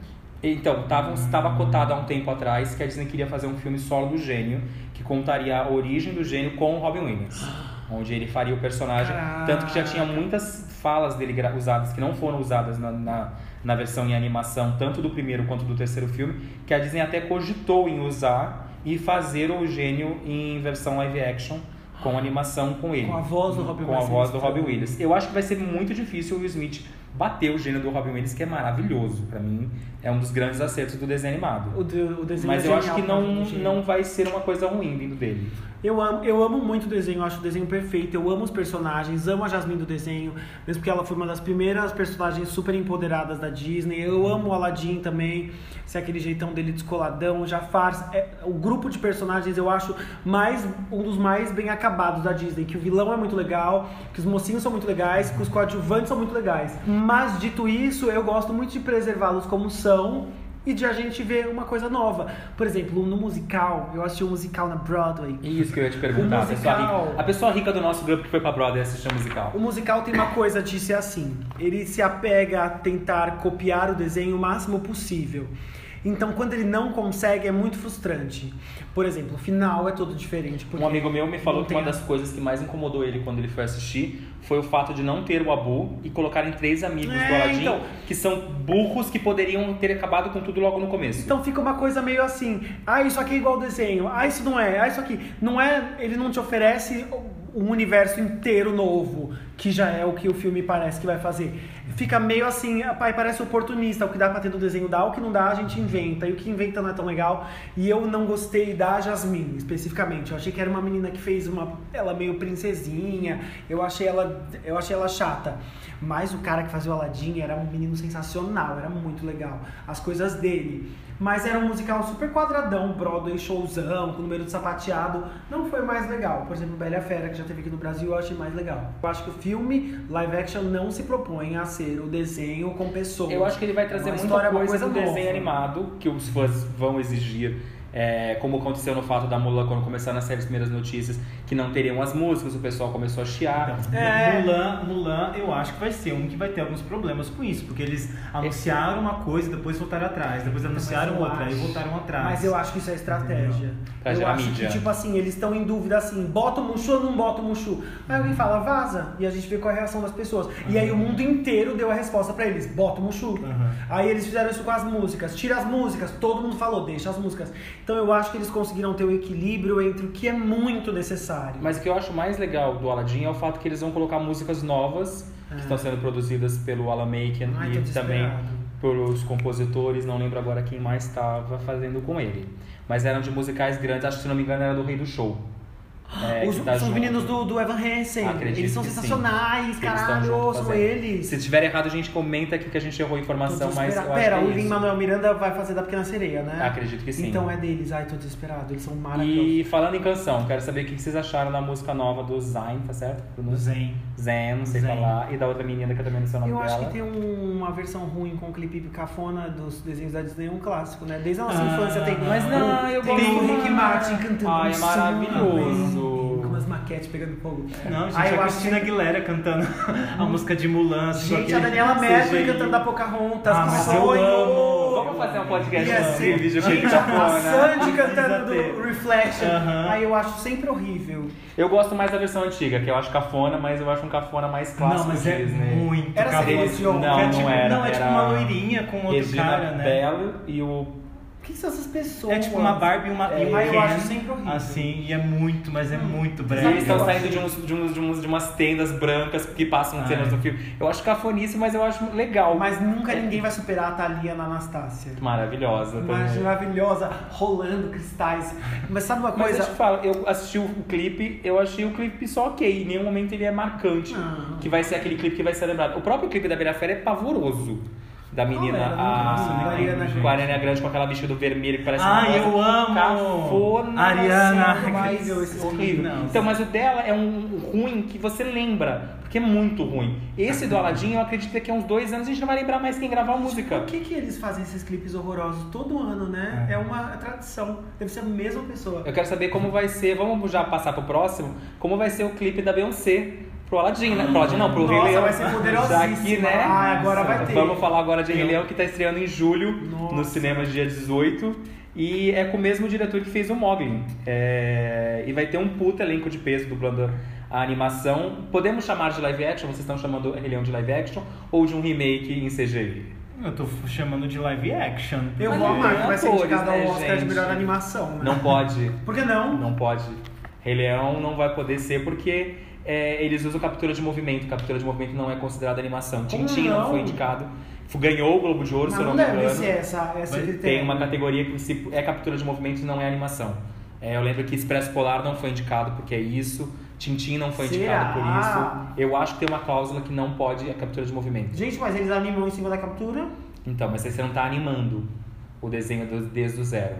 Então, tava, estava cotado há um tempo atrás que a Disney queria fazer um filme solo do gênio, que contaria a origem do gênio com o Robin Williams. [GASPS] Onde ele faria o personagem. Tanto que já tinha muitas falas dele usadas que não foram usadas na, na, na versão em animação, tanto do primeiro quanto do terceiro filme, que a Disney até cogitou em usar e fazer o gênio em versão live action com animação com ele. Com a voz do Robin Com a Williams. voz do Robin Williams. Eu acho que vai ser muito difícil o Will Smith bater o gênio do Robin Williams, que é maravilhoso. Pra mim, é um dos grandes acertos do desenho animado. O, de- o desenho Mas é eu acho que não, não vai ser uma coisa ruim vindo dele. Eu amo, eu amo muito o desenho, acho o desenho perfeito, eu amo os personagens, amo a Jasmine do desenho, mesmo porque ela foi uma das primeiras personagens super empoderadas da Disney. Eu amo o Aladdin também, se é aquele jeitão dele descoladão, o Jafar. É, o grupo de personagens eu acho mais um dos mais bem acabados da Disney, que o vilão é muito legal, que os mocinhos são muito legais, que os coadjuvantes são muito legais. Mas dito isso, eu gosto muito de preservá-los como são e de a gente ver uma coisa nova. Por exemplo, no musical, eu assisti um musical na Broadway. Isso que eu ia te perguntar. O a, pessoa musical. rica, a pessoa rica do nosso grupo que foi pra Broadway assistir o musical. O musical tem uma coisa de ser assim. Ele se apega a tentar copiar o desenho o máximo possível. Então, quando ele não consegue, é muito frustrante. Por exemplo, o final é todo diferente. Um amigo meu me falou que uma tem- das coisas que mais incomodou ele quando ele foi assistir foi o fato de não ter o Abu e colocarem três amigos do É, Aladdin então. que são burros que poderiam ter acabado com tudo logo no começo. Então fica uma coisa meio assim, ah, isso aqui é igual ao desenho, ah, isso não é, ah, isso aqui. Não é, ele não te oferece um universo inteiro novo, que já é o que o filme parece que vai fazer. Fica meio assim, pai, parece oportunista, o que dá pra ter do desenho dá, o que não dá a gente inventa, e o que inventa não é tão legal. E eu não gostei da Jasmine, especificamente. Eu achei que era uma menina que fez uma ela meio princesinha. Eu achei ela, eu achei ela chata. Mas o cara que fazia o Aladdin era um menino sensacional, era muito legal. As coisas dele. Mas era um musical super quadradão, Broadway showzão, com número de sapateado. Não foi mais legal. Por exemplo, Bela Fera, que já teve aqui no Brasil, eu achei mais legal. Eu acho que o filme live action não se propõe a ser o desenho com pessoas. Eu acho que ele vai trazer Uma muita história, uma coisa, coisa do desenho animado, que os fãs vão exigir. É, como aconteceu no fato da Mulan quando começaram a sair as primeiras notícias que não teriam as músicas, o pessoal começou a chiar. Então, É. Mulan, Mulan, eu acho que vai ser um que vai ter alguns problemas com isso, porque eles anunciaram uma coisa e depois voltaram atrás, depois anunciaram eu outra, acho- aí voltaram atrás. Mas eu acho que isso é estratégia. Pra eu acho mídia. que, tipo assim, eles estão em dúvida assim, bota o Mushu ou não bota o Mushu? Aí alguém fala, vaza. E a gente vê qual é a reação das pessoas. E aí o mundo inteiro deu a resposta pra eles, bota o Mushu. Uhum. Aí eles fizeram isso com as músicas, tira as músicas, todo mundo falou, deixa as músicas. Então eu acho que eles conseguiram ter o equilíbrio entre o que é muito necessário. Mas o que eu acho mais legal do Aladdin é o fato que eles vão colocar músicas novas que estão sendo produzidas pelo Alan Menken Ai, e também pelos compositores, não lembro agora quem mais estava fazendo com ele. Mas eram de musicais grandes, acho que se não me engano era do Rei do Show. É, Os, tá são os meninos do, do Evan Hansen. Acredito eles são sim. sensacionais, estão caralho, fazendo. eles. Se tiver errado, a gente comenta aqui que a gente errou a informação, mas eu Pera, é o isso. Lin-Manuel Miranda vai fazer da Pequena Sereia, né? Acredito que sim. Então é deles. Ai, tô desesperado. Eles são maravilhosos. E falando em canção, quero saber o que vocês acharam da música nova do Zayn, tá certo? Do Zen. Zen, não sei Zen. falar. E da outra menina que eu também não sei o nome Eu dela. acho que tem um- uma versão ruim com o clipe cafona dos desenhos da Disney, um clássico, né? Desde a nossa Ah, infância tem. mas não, eu tem gosto o Rick. Martin cantando. Ai, é um maravilhoso. Som, Com umas maquetes pegando fogo. Não, gente, Ai, eu a acho Cristina que- Aguilera cantando [LAUGHS] a música de Mulan. assim, Gente, aquele a Daniela Mercury cantando da Pocahontas. Ah, que mas sonho! eu amo. Vamos fazer um podcast ser- vídeo Gente, clipe a cafona. Sandy cantando do Reflection. Aí eu acho sempre horrível. Eu gosto mais da versão antiga, que eu acho cafona, mas eu acho um cafona mais clássico Não, mas é Disney. muito Era Dion. Não, é não tipo, era. Não, é tipo era uma loirinha com outro Regina cara, né? Bell e o... O que são essas pessoas? É tipo uma Barbie e uma É, e um aí eu Ken, acho sempre horrível. Assim, e é muito, mas é muito E breve. eles estão saindo de, uns, de, uns, de, uns, de umas tendas brancas que passam Ah, cenas é. do filme. Eu acho cafonice, mas eu acho legal. Mas nunca ninguém vai superar a Thalia na Anastácia. Maravilhosa Mas também. maravilhosa, rolando cristais. Mas sabe uma Mas coisa? eu te falo, eu assisti o clipe, eu achei o clipe só ok. Em nenhum momento ele é marcante. Não. Que vai ser aquele clipe que vai ser lembrado. O próprio clipe da Bela Fera é pavoroso. Da menina, a, Ariana Grande. com a Ariana Grande com aquela vestido vermelho que parece Ai, uma eu amo! Cafona, Ariana assim, horrível esse horrível. Não, então, mas o dela é um ruim que você lembra, porque é muito ruim. Esse do Aladdin, eu acredito que daqui a uns dois anos a gente não vai lembrar mais quem gravou a música. Por que, que eles fazem esses clipes horrorosos todo ano, né? É. É, uma tradição. Deve ser a mesma pessoa. Eu quero saber como vai ser, vamos já passar pro próximo, como vai ser o clipe da Beyoncé pro Aladdin, né? Pro Aladdin não, pro Rei Nossa, Leão. vai ser que, né? Ah, agora vai ter. Vamos falar agora de Rei Leão, que tá estreando em julho Nossa. no cinema dia 18. E é com o mesmo diretor que fez o Mogli. É, E vai ter um puta elenco de peso dublando a animação. Podemos chamar de live action? Vocês estão chamando Rei Leão de live action? Ou de um remake em CGI? Eu tô chamando de live action. Eu vou não amar que vai ser indicado ao né, Oscar de gente? melhor animação, né? Não pode. Por que não? Não pode. Rei Leão não vai poder ser porque é, eles usam captura de movimento. Captura de movimento não é considerada animação. Tintin não? não? foi indicado. Ganhou o Globo de Ouro, se eu não não me engano. ser essa, essa. Tem uma categoria que se é captura de movimento e não é animação. É, eu lembro que Expresso Polar não foi indicado porque é isso. Tintin não foi indicado por Será? isso. Eu acho que tem uma cláusula que não pode a captura de movimento. Gente, mas eles animam em cima da captura. Então, mas você não está animando o desenho do- desde o zero.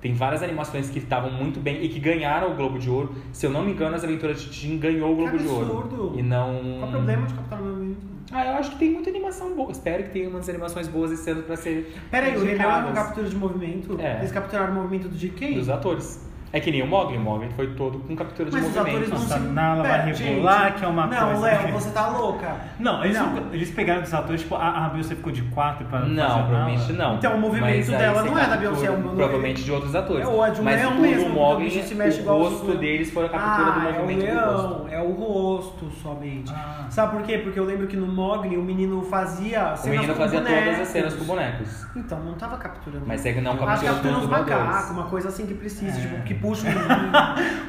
Tem várias animações que estavam muito bem e que ganharam o Globo de Ouro. Se eu não me engano, as aventuras de Tintin ganhou o Globo Que de Ouro. absurdo. E não. Qual o problema de captar o movimento? Ah, eu acho que tem muita animação boa. Espero que tenha umas animações boas esse ano pra ser. Peraí, o Rei Leão é uma captura de movimento? É. Eles capturaram o movimento do de quem? Dos atores. É que nem o Mogli. O Mogli foi todo com captura de Mas os movimento. atores não Nossa, se... Nala vai Pera, rebolar, gente. que é uma não, coisa Léo, que- você tá louca. Não, eles, Não. eles pegaram dos atores, tipo, a, a Beyoncé ficou de quatro pra fazer Não, provavelmente não. Então, o movimento Mas aí dela não é da Beyoncé, é um- Provavelmente de outros atores. É, ou é de um Mas leão o mesmo, porque Mogli, o bicho se mexe o igual rosto os- deles foi a captura ah, do movimento é o do rosto. leão, é o rosto somente. Ah. Sabe por quê? Porque eu lembro que no Mogli o menino fazia O cenas menino com fazia bonecos. todas as cenas com bonecos. Então, não tava capturando. Mas é que não Acho que capturou captura todos uns os macacos, uma coisa assim que precisa, É. tipo, que puxa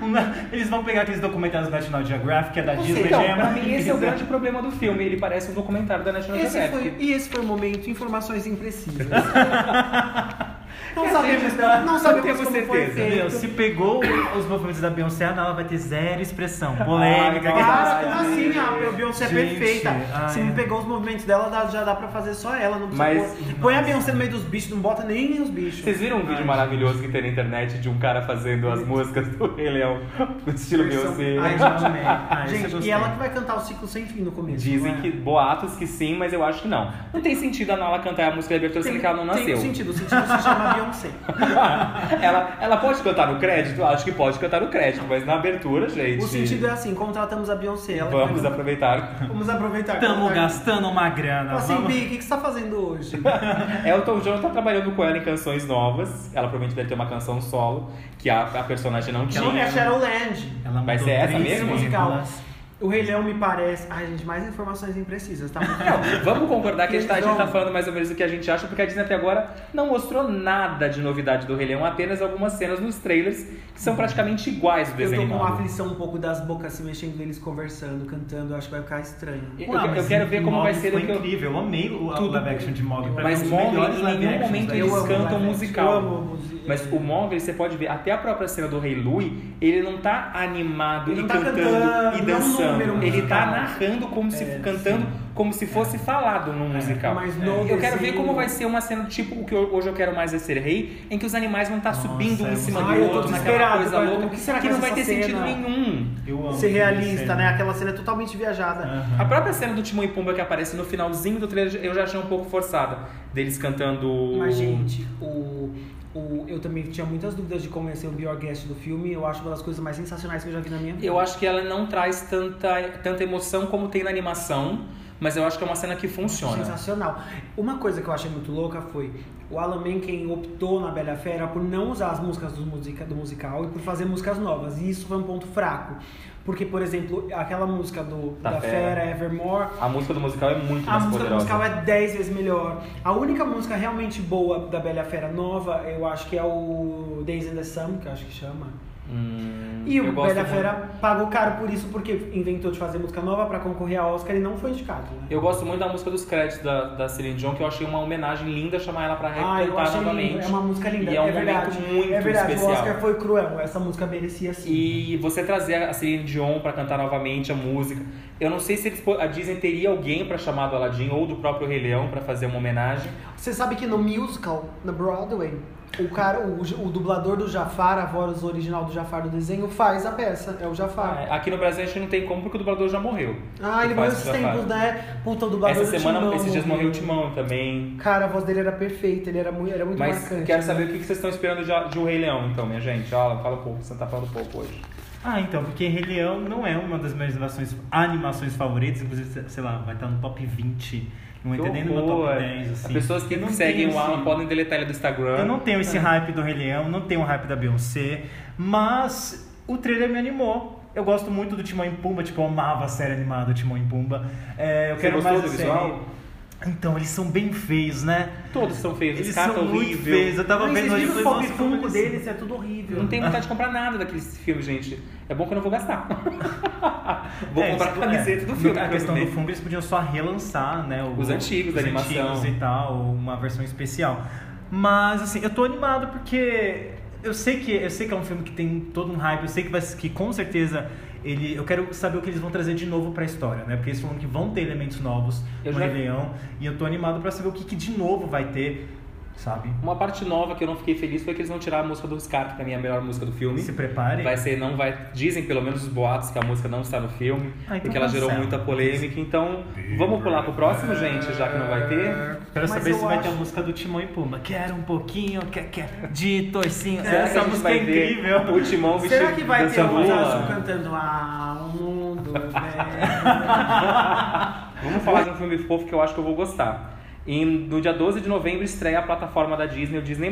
um... [LAUGHS] Eles vão pegar aqueles documentários do National Geographic, que é da Disney, Então, pra mim esse é o [LAUGHS] grande problema do filme. Ele parece um documentário da National Esse Geographic. foi, e esse foi o momento, informações imprecisas. [LAUGHS] não E sabemos, gente não- não não sabemos temos como foi certeza. Meu, feito. se pegou os movimentos da Beyoncé, ela vai ter zero expressão. Polêmica. Ai, que- Para, Ai, como assim? A Beyoncé é gente, perfeita. ai, Se ai. me pegou os movimentos dela, já dá pra fazer só ela. Não Mas- pôr. Põe a Beyoncé no meio dos bichos, não bota nem os bichos. Vocês viram um vídeo Ai, maravilhoso que tem na internet de um cara fazendo as músicas do Rei Leão no estilo Beyoncé? Ai, esse eu Gente, e ela que vai cantar o ciclo sem fim no começo. Dizem não é? que boatos que sim, mas eu acho que não. Não tem sentido a Nala cantar a música da abertura sendo que ela não Tem nasceu. um sentido, o sentido se chama Beyoncé. [LAUGHS] ela, ela pode cantar no crédito? Acho que pode cantar no crédito, mas na abertura, gente. O sentido é assim, contratamos a Beyoncé. Ela vai Vamos cantar. aproveitar. Vamos aproveitar. Estamos gastando uma grana. Assim, vamos- Bi, o que que você tá fazendo hoje? [LAUGHS] Elton John tá trabalhando com ela em canções novas. Ela provavelmente deve ter uma canção solo, que a, a personagem não tinha. Não, é Shadowland. Ela Vai ser essa mesmo? musical. O Rei Leão me parece. Ai, gente, mais informações imprecisas, tá muito Não, vamos concordar que a gente, tá, a gente tá Então- falando mais ou menos do que a gente acha, porque a Disney até agora não mostrou nada de novidade do Rei Leão, apenas algumas cenas nos trailers que são praticamente iguais do Eu desenho tô com uma aflição um pouco das bocas se mexendo, deles conversando, cantando, acho que vai ficar estranho. Eu, Não, eu mas quero ver como vai ser foi incrível. Eu amei o Tudo. live action de Mogli. Pra Mas é um Mogli, em nenhum momento eles Eu cantam musical. eu amo. Mas o Mogli, você pode ver, até a própria cena do Rei Louie, ele não tá animado Ele e não tá cantando, cantando, e não dançando. Número ele tá narrando como se É, cantando como se fosse falado num musical. mas no eu quero ver desenho- como vai ser uma cena tipo o que eu- hoje eu quero mais é ser rei, em que os animais vão estar Nossa, subindo um é em cima muito- do Ai, eu tô outro, naquela desesperado, coisa cara, louca, o que será que que não vai vai ter essa sentido cena? nenhum. Eu amo Ser realista, né? Aquela cena é totalmente viajada. A própria cena do Timão e Pumba que aparece no finalzinho do trailer eu já achei um pouco forçada. Deles cantando. Mas, gente, o, o, eu também tinha muitas dúvidas de como ia ser o Guest do filme. Eu acho uma das coisas mais sensacionais que eu já vi na minha vida. Eu acho que ela não traz tanta, tanta emoção como tem na animação, mas eu acho que é uma cena que funciona. Sensacional. Uma coisa que eu achei muito louca foi o Alan Menken optou na Bela Fera por não usar as músicas do, musica, do musical e por fazer músicas novas. E isso foi um ponto fraco. Porque, por exemplo, aquela música do, Da da, Fera. Fera, Evermore, A música do musical é muito a mais música do musical é 10 vezes melhor. A única música realmente boa da Bela Fera nova, eu acho que é o Days in the Sun, que eu acho que chama. Hum, E o Bela Fera pagou caro por isso, porque inventou de fazer música nova pra concorrer a Oscar e não foi indicado. Né? Eu gosto muito da música dos créditos da, da Celine Dion, que eu achei uma homenagem linda chamar ela pra Ah, eu recantar achei novamente. lindo. É uma música linda. E é um é verdade. momento muito é verdade. especial. O Oscar foi cruel. Essa música merecia sim. E você trazer a Celine Dion pra cantar novamente a música. Eu não sei se eles, a Disney teria alguém pra chamar do Aladdin ou do próprio Rei Leão pra fazer uma homenagem. Você sabe que no musical, na Broadway, o cara, o, o dublador do Jafar, a voz original do Jafar do desenho, faz a peça. É o Jafar. É, Aqui no Brasil a gente não tem como porque o dublador já morreu. Ah, ele morreu esses tempos, né? Puta, o dublador Essa do semana, Timão esses dias morreu o. Timão também. Cara, a voz dele era perfeita, ele era muito, era muito Mas marcante. quero né? saber o que vocês estão esperando de, de O Rei Leão, então, minha gente. Ó, fala um pouco, você tá falando pouco hoje. Ah, então, porque Rei Leão não é uma das minhas animações, animações favoritas, inclusive, sei lá, vai estar no top 20, não entra nem no meu top horror. 10, assim. As pessoas que não seguem o Alan podem deletar ele do Instagram. Eu não tenho esse hype do Rei Leão, não tenho o hype da Beyoncé, mas o trailer me animou. Eu gosto muito do Timão e Pumba, tipo, eu amava a série animada Timão e Pumba. É, eu Você quero mais do a série. Então, eles são bem feios, né? Todos são feios. Eles Scar tá são muito horrível. feios. Eu tava vendo vocês hoje viram falei, o pop nossa, como funko eles- deles, é tudo horrível. Não tenho vontade de comprar nada daqueles filmes, gente. É bom que eu não vou gastar. [LAUGHS] vou É, comprar a isso- camiseta é. do filme. A questão do fungo, eles podiam só relançar, né? o- Os antigos da os animação. antigos e tal, uma versão especial. Mas, assim, eu tô animado porque eu sei que, eu sei que é um filme que tem todo um hype, eu sei que, vai, que com certeza ele, eu quero saber o que eles vão trazer de novo pra história, né? Porque eles falam que vão ter elementos novos Eu no já- Leão e eu tô animado pra saber o que, que de novo vai ter, sabe? Uma parte nova que eu não fiquei feliz foi que eles vão tirar a música do Scar, que pra mim é a melhor música do filme. Se prepare. Vai ser, não vai. Dizem pelo menos os boatos que a música não está no filme, Ah, então porque ela gerou cancela. muita polêmica. Então, vamos pular pro próximo, gente, já que não vai ter. Quero Mas saber se vai ter a acho- música do Timão e Pumba. Quero um pouquinho, quer, quer, de toicinho. Será que a Essa música vai é incrível. O Timão vestido Será que vai ter o? Zazu cantando Ah, o mundo, [LAUGHS] velho? Vamos falar de um filme fofo que eu acho que eu vou gostar. E no dia 12 de novembro estreia a plataforma da Disney, o Disney+,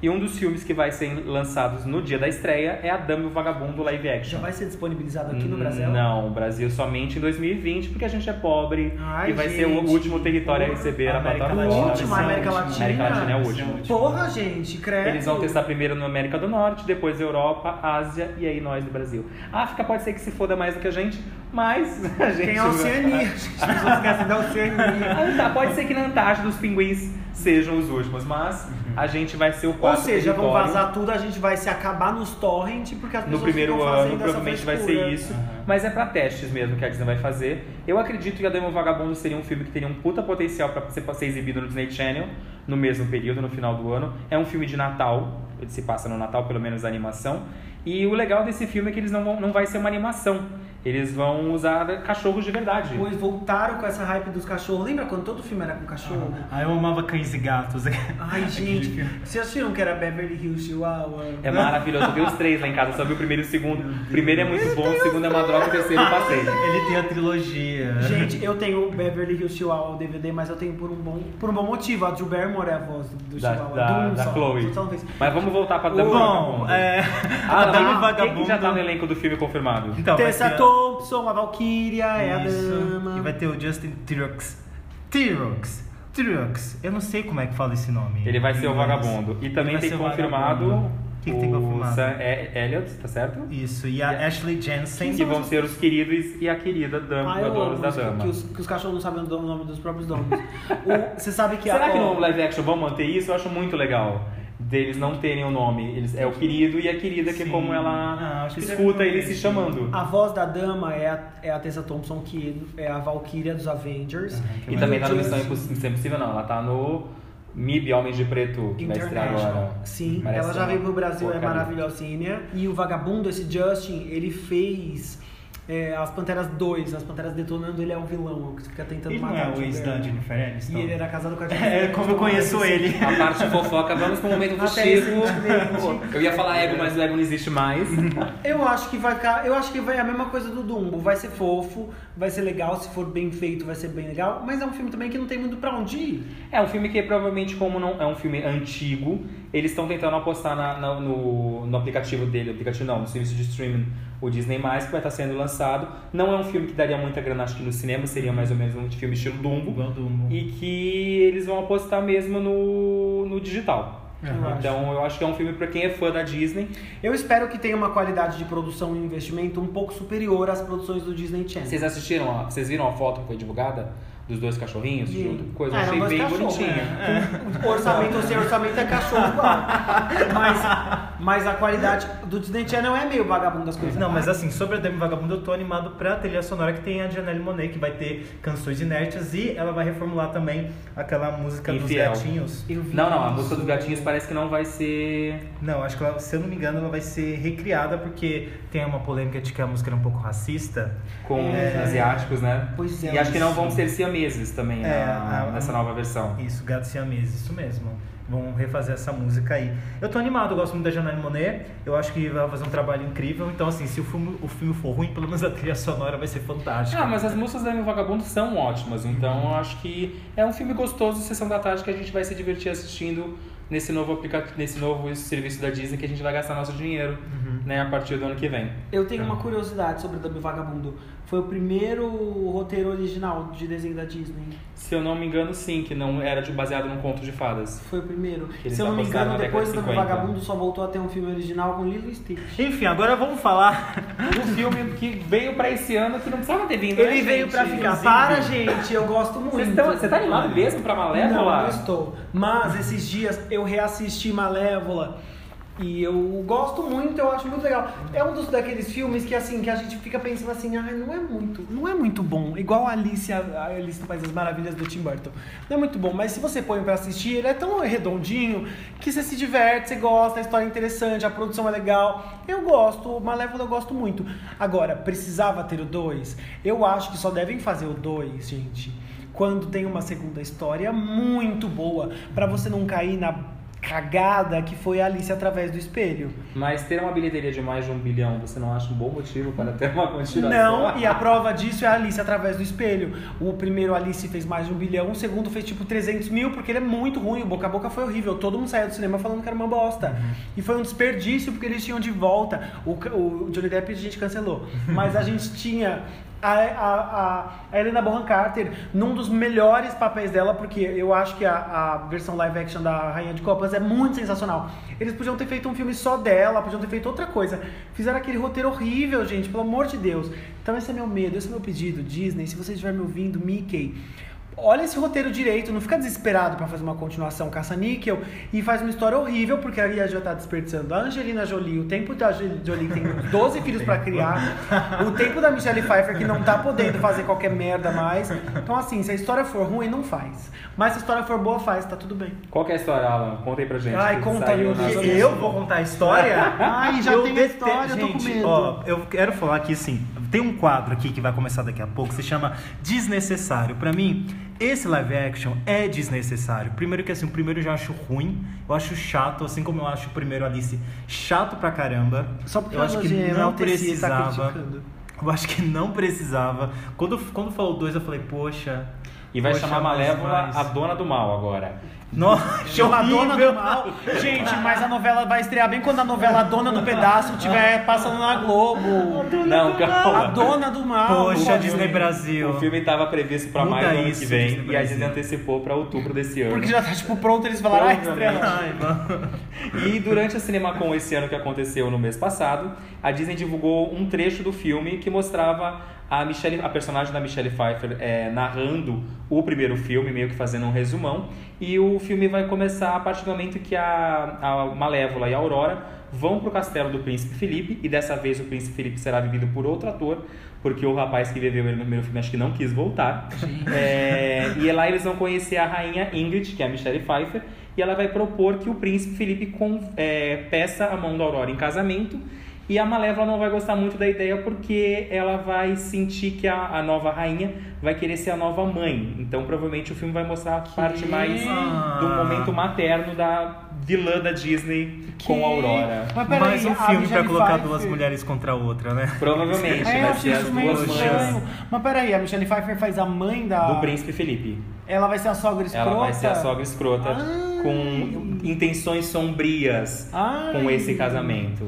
E um dos filmes que vai ser lançados no dia da estreia é A Dama e o Vagabundo live Já action. vai ser disponibilizado aqui no Hum, Brasil? Não, o Brasil somente em 2020, porque a gente é pobre Ai, e vai ser o gente. último território a receber a América plataforma. Latina. Última, América Latina. América Latina é o último. último. Porra, gente, credo. Eles vão testar primeiro na América do Norte, depois Europa, Ásia e aí nós no Brasil. A África pode ser que se foda mais do que a gente, mas [LAUGHS] a gente. Tem a Oceania. [LAUGHS] As pessoas esquecem da Oceania. Ah, tá, pode ser que na Antártida os pinguins sejam os últimos, mas a gente vai ser o Ou quarto seja, vão vazar tudo, a gente vai se acabar nos torrent, porque as No pessoas primeiro ficam ano, provavelmente vai ser isso. Mas é pra testes mesmo que a Disney vai fazer. Eu acredito que A Dama e o Vagabundo seria um filme que teria um puta potencial pra ser, pra ser exibido no Disney Channel no mesmo período, no final do ano. É um filme de Natal, ele se passa no Natal, pelo menos a animação. E o legal desse filme é que eles não vão, não vai ser uma animação. Eles vão usar cachorros de verdade. Pois voltaram com essa hype dos cachorros. Lembra quando todo filme era com cachorro? Ah, eu amava cães e gatos. [LAUGHS] Ai, gente, vocês assistiram que era Beverly Hills Chihuahua? É maravilhoso. Eu vi os três lá em casa, só vi o primeiro e o segundo. O primeiro é muito bom, o segundo é uma droga, o terceiro eu passei. Ele tem a trilogia. Gente, eu tenho Beverly Hills Chihuahua, o DVD, mas eu tenho por um bom, por um bom motivo. A Drew Barrymore é a voz do Da, Chihuahua. da, do da só, Chloe. só. Mas vamos voltar pra Dama e o Bom, é. Ah, [LAUGHS] a Vagabundo. Quem que já tá no elenco do filme confirmado? Então, Tessa Thompson, a Valkyria, é a dama. E vai ter o Justin Trucks. Trucks. Trucks. Eu não sei como é que fala esse nome. Ele vai ser o vagabundo. E também tem confirmado. que, que tem confirmado? Sam E- Elliot, tá certo? Isso, e a Ashley Jensen. Que vão ser os queridos e a querida dama, Ah, donos da dama. que, os, que os cachorros não sabem o nome dos próprios donos. O- Você sabe que Será a, que no live action vão manter isso? Eu acho muito legal. Deles não terem o nome. Eles, é o querido e a querida, que é Sim. como Ah, ela acho que escuta ele se chamando. a voz da dama é a, é a Tessa Thompson, que é a Valkyria dos Avengers. que E também tá no Missão Imposs- Missão Impossível, não. Ela tá no MIB Homens de Preto, que vai estrear agora. Sim, Parece ela já veio pro Brasil, é maravilhosinha. E o vagabundo, esse Justin, ele fez é, as Panteras 2, as Panteras detonando, ele é o vilão, que fica tentando Ele não matar é o ex da Jennifer Aniston? E ele era casado com a [LAUGHS] Jennifer É, como eu conheço ele. A parte fofoca, vamos pro momento Até fuxico. recentemente. Eu ia falar ego, mas o ego não existe mais. [LAUGHS] Eu acho que vai ficar. Eu acho que vai a mesma coisa do Dumbo. Vai ser fofo, vai ser legal, se for bem feito, vai ser bem legal. Mas é um filme também que não tem muito pra onde ir. É um filme que provavelmente, como não é um filme antigo, eles estão tentando apostar na- na- no, no aplicativo dele, aplicativo não, no serviço de streaming, o Disney+, que vai estar sendo lançado. Não é um filme que daria muita grana, acho que no cinema, seria mais ou menos um filme estilo Dumbo. Igual Dumbo. E que eles vão apostar mesmo no, no digital. Eu acho. Então eu acho que é um filme pra quem é fã da Disney. Eu espero que tenha uma qualidade de produção e investimento um pouco superior às produções do Disney Channel. Vocês assistiram, vocês viram a foto que foi divulgada? Dos dois cachorrinhos Sim. junto? Coisa, Ah, eu eram achei bem cachorros, bonitinha. né? Com orçamento ou sem orçamento é cachorro igual. Mas, mas a qualidade do Disney Channel é meio vagabundo das coisas. Não, mas assim, sobre a Demi Vagabundo, eu tô animado pra trilha sonora que tem a Janelle Monet, que vai ter canções inéditas e ela vai reformular também aquela música Infiel. dos gatinhos. Não, não, a música dos gatinhos parece que não vai ser. Não, acho que ela, se eu não me engano, ela vai ser recriada porque tem uma polêmica de que a música era um pouco racista. com É. asiáticos, né? Pois é, E acho que não vão ser siameses também É, na- a- nessa nova versão. Isso, gatos siameses, isso mesmo. Vão refazer essa música aí. Eu tô animado, eu gosto muito da Janelle Monet. Eu acho que vai fazer um trabalho incrível. Então, assim, se o filme, o filme for ruim, pelo menos a trilha sonora vai ser fantástica. Ah, mas as músicas da Demi Vagabundo são ótimas, então eu acho que é um filme gostoso, sessão da tarde, que a gente vai se divertir assistindo nesse novo aplicativo, nesse novo serviço da Disney que a gente vai gastar nosso dinheiro, Uhum. né, a partir do ano que vem. Eu tenho uma curiosidade sobre Dumbo e Vagabundo. Foi o primeiro roteiro original de desenho da Disney. Se eu não me engano, sim, que não era de- baseado num conto de fadas. Foi o primeiro. Se eu não me engano, depois do década Dumbo de 50. Vagabundo só voltou a ter um filme original com Lilo e Stitch. Enfim, agora vamos falar. O [LAUGHS] filme que veio pra esse ano que não precisava ter vindo, Ele né, veio gente? pra ficar. Inclusive. Para, gente, eu gosto muito. Vocês estão- Você tá animado mesmo pra Malévola? não estou. Mas esses dias eu reassisti Malévola e eu gosto muito, eu acho muito legal. É um dos daqueles filmes que assim, que a gente fica pensando assim, ah, não é muito, não é muito bom. Igual a Alice, a Alice das Maravilhas do Tim Burton. Não é muito bom, mas se você põe pra assistir, ele é tão redondinho que você se diverte, você gosta, a história é interessante, a produção é legal. Eu gosto, o Malévola eu gosto muito. Agora, precisava ter o 2? Eu acho que só devem fazer o 2, gente quando tem uma segunda história muito boa, pra você não cair na cagada que foi a Alice através do espelho. Mas ter uma bilheteria de mais de um bilhão, você não acha um bom motivo para ter uma continuação? Não, e a prova disso é a Alice através do espelho. O primeiro Alice fez mais de um bilhão, o segundo fez tipo 300 mil, porque ele é muito ruim, o boca a boca foi horrível. Todo mundo saiu do cinema falando que era uma bosta. E foi um desperdício, porque eles tinham de volta. O, o Johnny Depp a gente cancelou. [LAUGHS] Mas a gente tinha a, a, a Helena Bonham Carter num dos melhores papéis dela, porque eu acho que a, a versão live action da Rainha de Copas é muito sensacional. Eles podiam ter feito um filme só dela, podiam ter feito outra coisa. Fizeram aquele roteiro horrível, gente, pelo amor de Deus. Então esse é meu medo, esse é meu pedido. Disney, se você estiver me ouvindo, Mickey olha esse roteiro direito, não fica desesperado para fazer uma continuação caça-níquel e faz uma história horrível, porque aí já tá desperdiçando a Angelina Jolie, o tempo da Jolie que tem 12 filhos para criar, o tempo da Michelle Pfeiffer que não tá podendo fazer qualquer merda mais. Então, assim, se a história for ruim, não faz. Mas se a história for boa, faz, tá tudo bem. Qual que é a história, Alan? Conta aí pra gente. Ai, conta aí. Eu vou contar a história? Ai, já eu tem a história, eu tô com medo. Ó, eu quero falar aqui, sim, tem um quadro aqui que vai começar daqui a pouco, se chama Desnecessário. Para mim, esse live action é desnecessário. Primeiro que assim, o primeiro eu já acho ruim, eu acho chato, assim como eu acho o primeiro Alice chato pra caramba. Só porque eu acho que não não tá precisava. Eu acho que não precisava. Quando, quando falou dois, eu falei, poxa. E vai poxa, chamar mas Malévola mais. a dona do mal agora. Nossa, [LAUGHS] a Dona do Mal. Gente, mas a novela vai estrear bem quando a novela Dona do Pedaço estiver passando na Globo. Não, calma. A Dona do Mal. Poxa, O Disney filme. Brasil. O filme estava previsto para maio do ano que vem Disney e a Disney antecipou para outubro desse ano. Porque já tá tipo pronto, eles falaram, ah, Provavelmente. estrela. Ai. E durante a CinemaCon esse ano que aconteceu no mês passado, a Disney divulgou um trecho do filme que mostrava a Michelle, a personagem da Michelle Pfeiffer é, narrando o primeiro filme, meio que fazendo um resumão. E o filme vai começar a partir do momento que a, a Malévola e a Aurora vão pro castelo do Príncipe Felipe e dessa vez o Príncipe Felipe será vivido por outro ator, porque o rapaz que viveu ele no primeiro filme acho que não quis voltar. É, e lá eles vão conhecer a rainha Ingrid, que é a Michelle Pfeiffer, e ela vai propor que o Príncipe Felipe com, é, peça a mão da Aurora em casamento. E a Malévola não vai gostar muito da ideia porque ela vai sentir que a, a nova rainha vai querer ser a nova mãe. Então provavelmente o filme vai mostrar a parte mais Ah. do momento materno da vilã da Disney com a Aurora. Mas peraí, Mais um filme pra colocar Pfeiffer- duas mulheres contra a outra, né? Provavelmente É, vai ser as duas mães Mas peraí, a Michelle Pfeiffer faz a mãe da... do príncipe Felipe. Ela vai ser a sogra escrota? Ela vai ser a sogra escrota Ah. com intenções sombrias Ai. com esse casamento.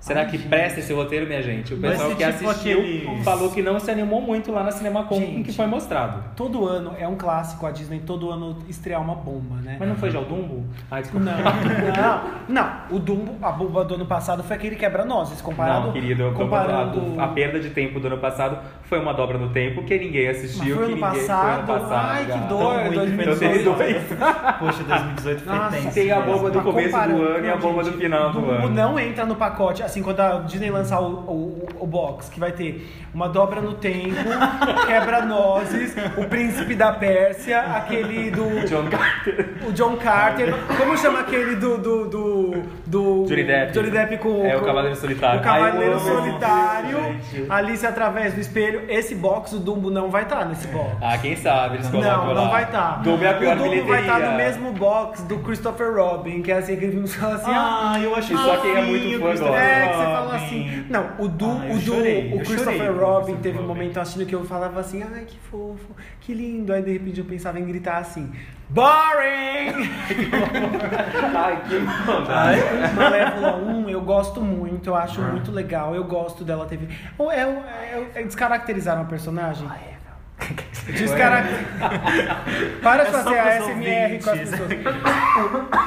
Será Ai, que gente. presta esse roteiro, minha gente? O pessoal que tipo assistiu aqueles- falou que não se animou muito lá na CinemaCon com o que foi mostrado. Todo ano, é um clássico a Disney todo ano estrear uma bomba, né? Mas não foi já o Dumbo? Ah, desculpa. Não, não, não. O Dumbo, a bomba do ano passado foi aquele quebra-nozes, comparado... Não, querido, comparando... a, a perda de tempo do ano passado foi uma dobra no tempo que ninguém assistiu, Mas foi que ano ninguém passado? foi ano passado. Ai, que dor, 2018. Então teve dois. [LAUGHS] Poxa, 2018 foi Nossa, tenso. Tem a bomba do começo do ano e a bomba gente, do final do Dumbo ano. não entra no pacote, assim, quando a Disney lançar o, o, o box, que vai ter uma dobra no tempo, [LAUGHS] quebra-nozes, o príncipe da Pérsia, aquele do... John Carter. O John Carter, como chama aquele do. do. do. Do Johnny Depp. Johnny Depp com É, o Cavaleiro Solitário. O Cavaleiro Ai, Solitário. Alice através do espelho. Esse box, o Dumbo não vai estar nesse box. Ah, quem sabe eles colocam Não, lá. não vai estar. Dumbo é a pior o Dumbo bilheteria. vai estar no mesmo box do Christopher Robin, que é assim, que você fala assim. ah, Ah, eu acho E só quem é muito fã Christopher gosta. é, que você fala assim. Não, o do, Ah, o, do chorei, o Christopher Robin teve um Robin. momento assistindo que eu falava assim, ai que fofo, que lindo. Aí de repente eu pensava em gritar assim, boring! [LAUGHS] Ai, que maldade. Malévola 1 eu gosto muito, eu acho muito legal, eu gosto dela ter. Ou é, é, é descaracterizaram a personagem? Descaracterizar. Para de É fazer a SMR com as pessoas.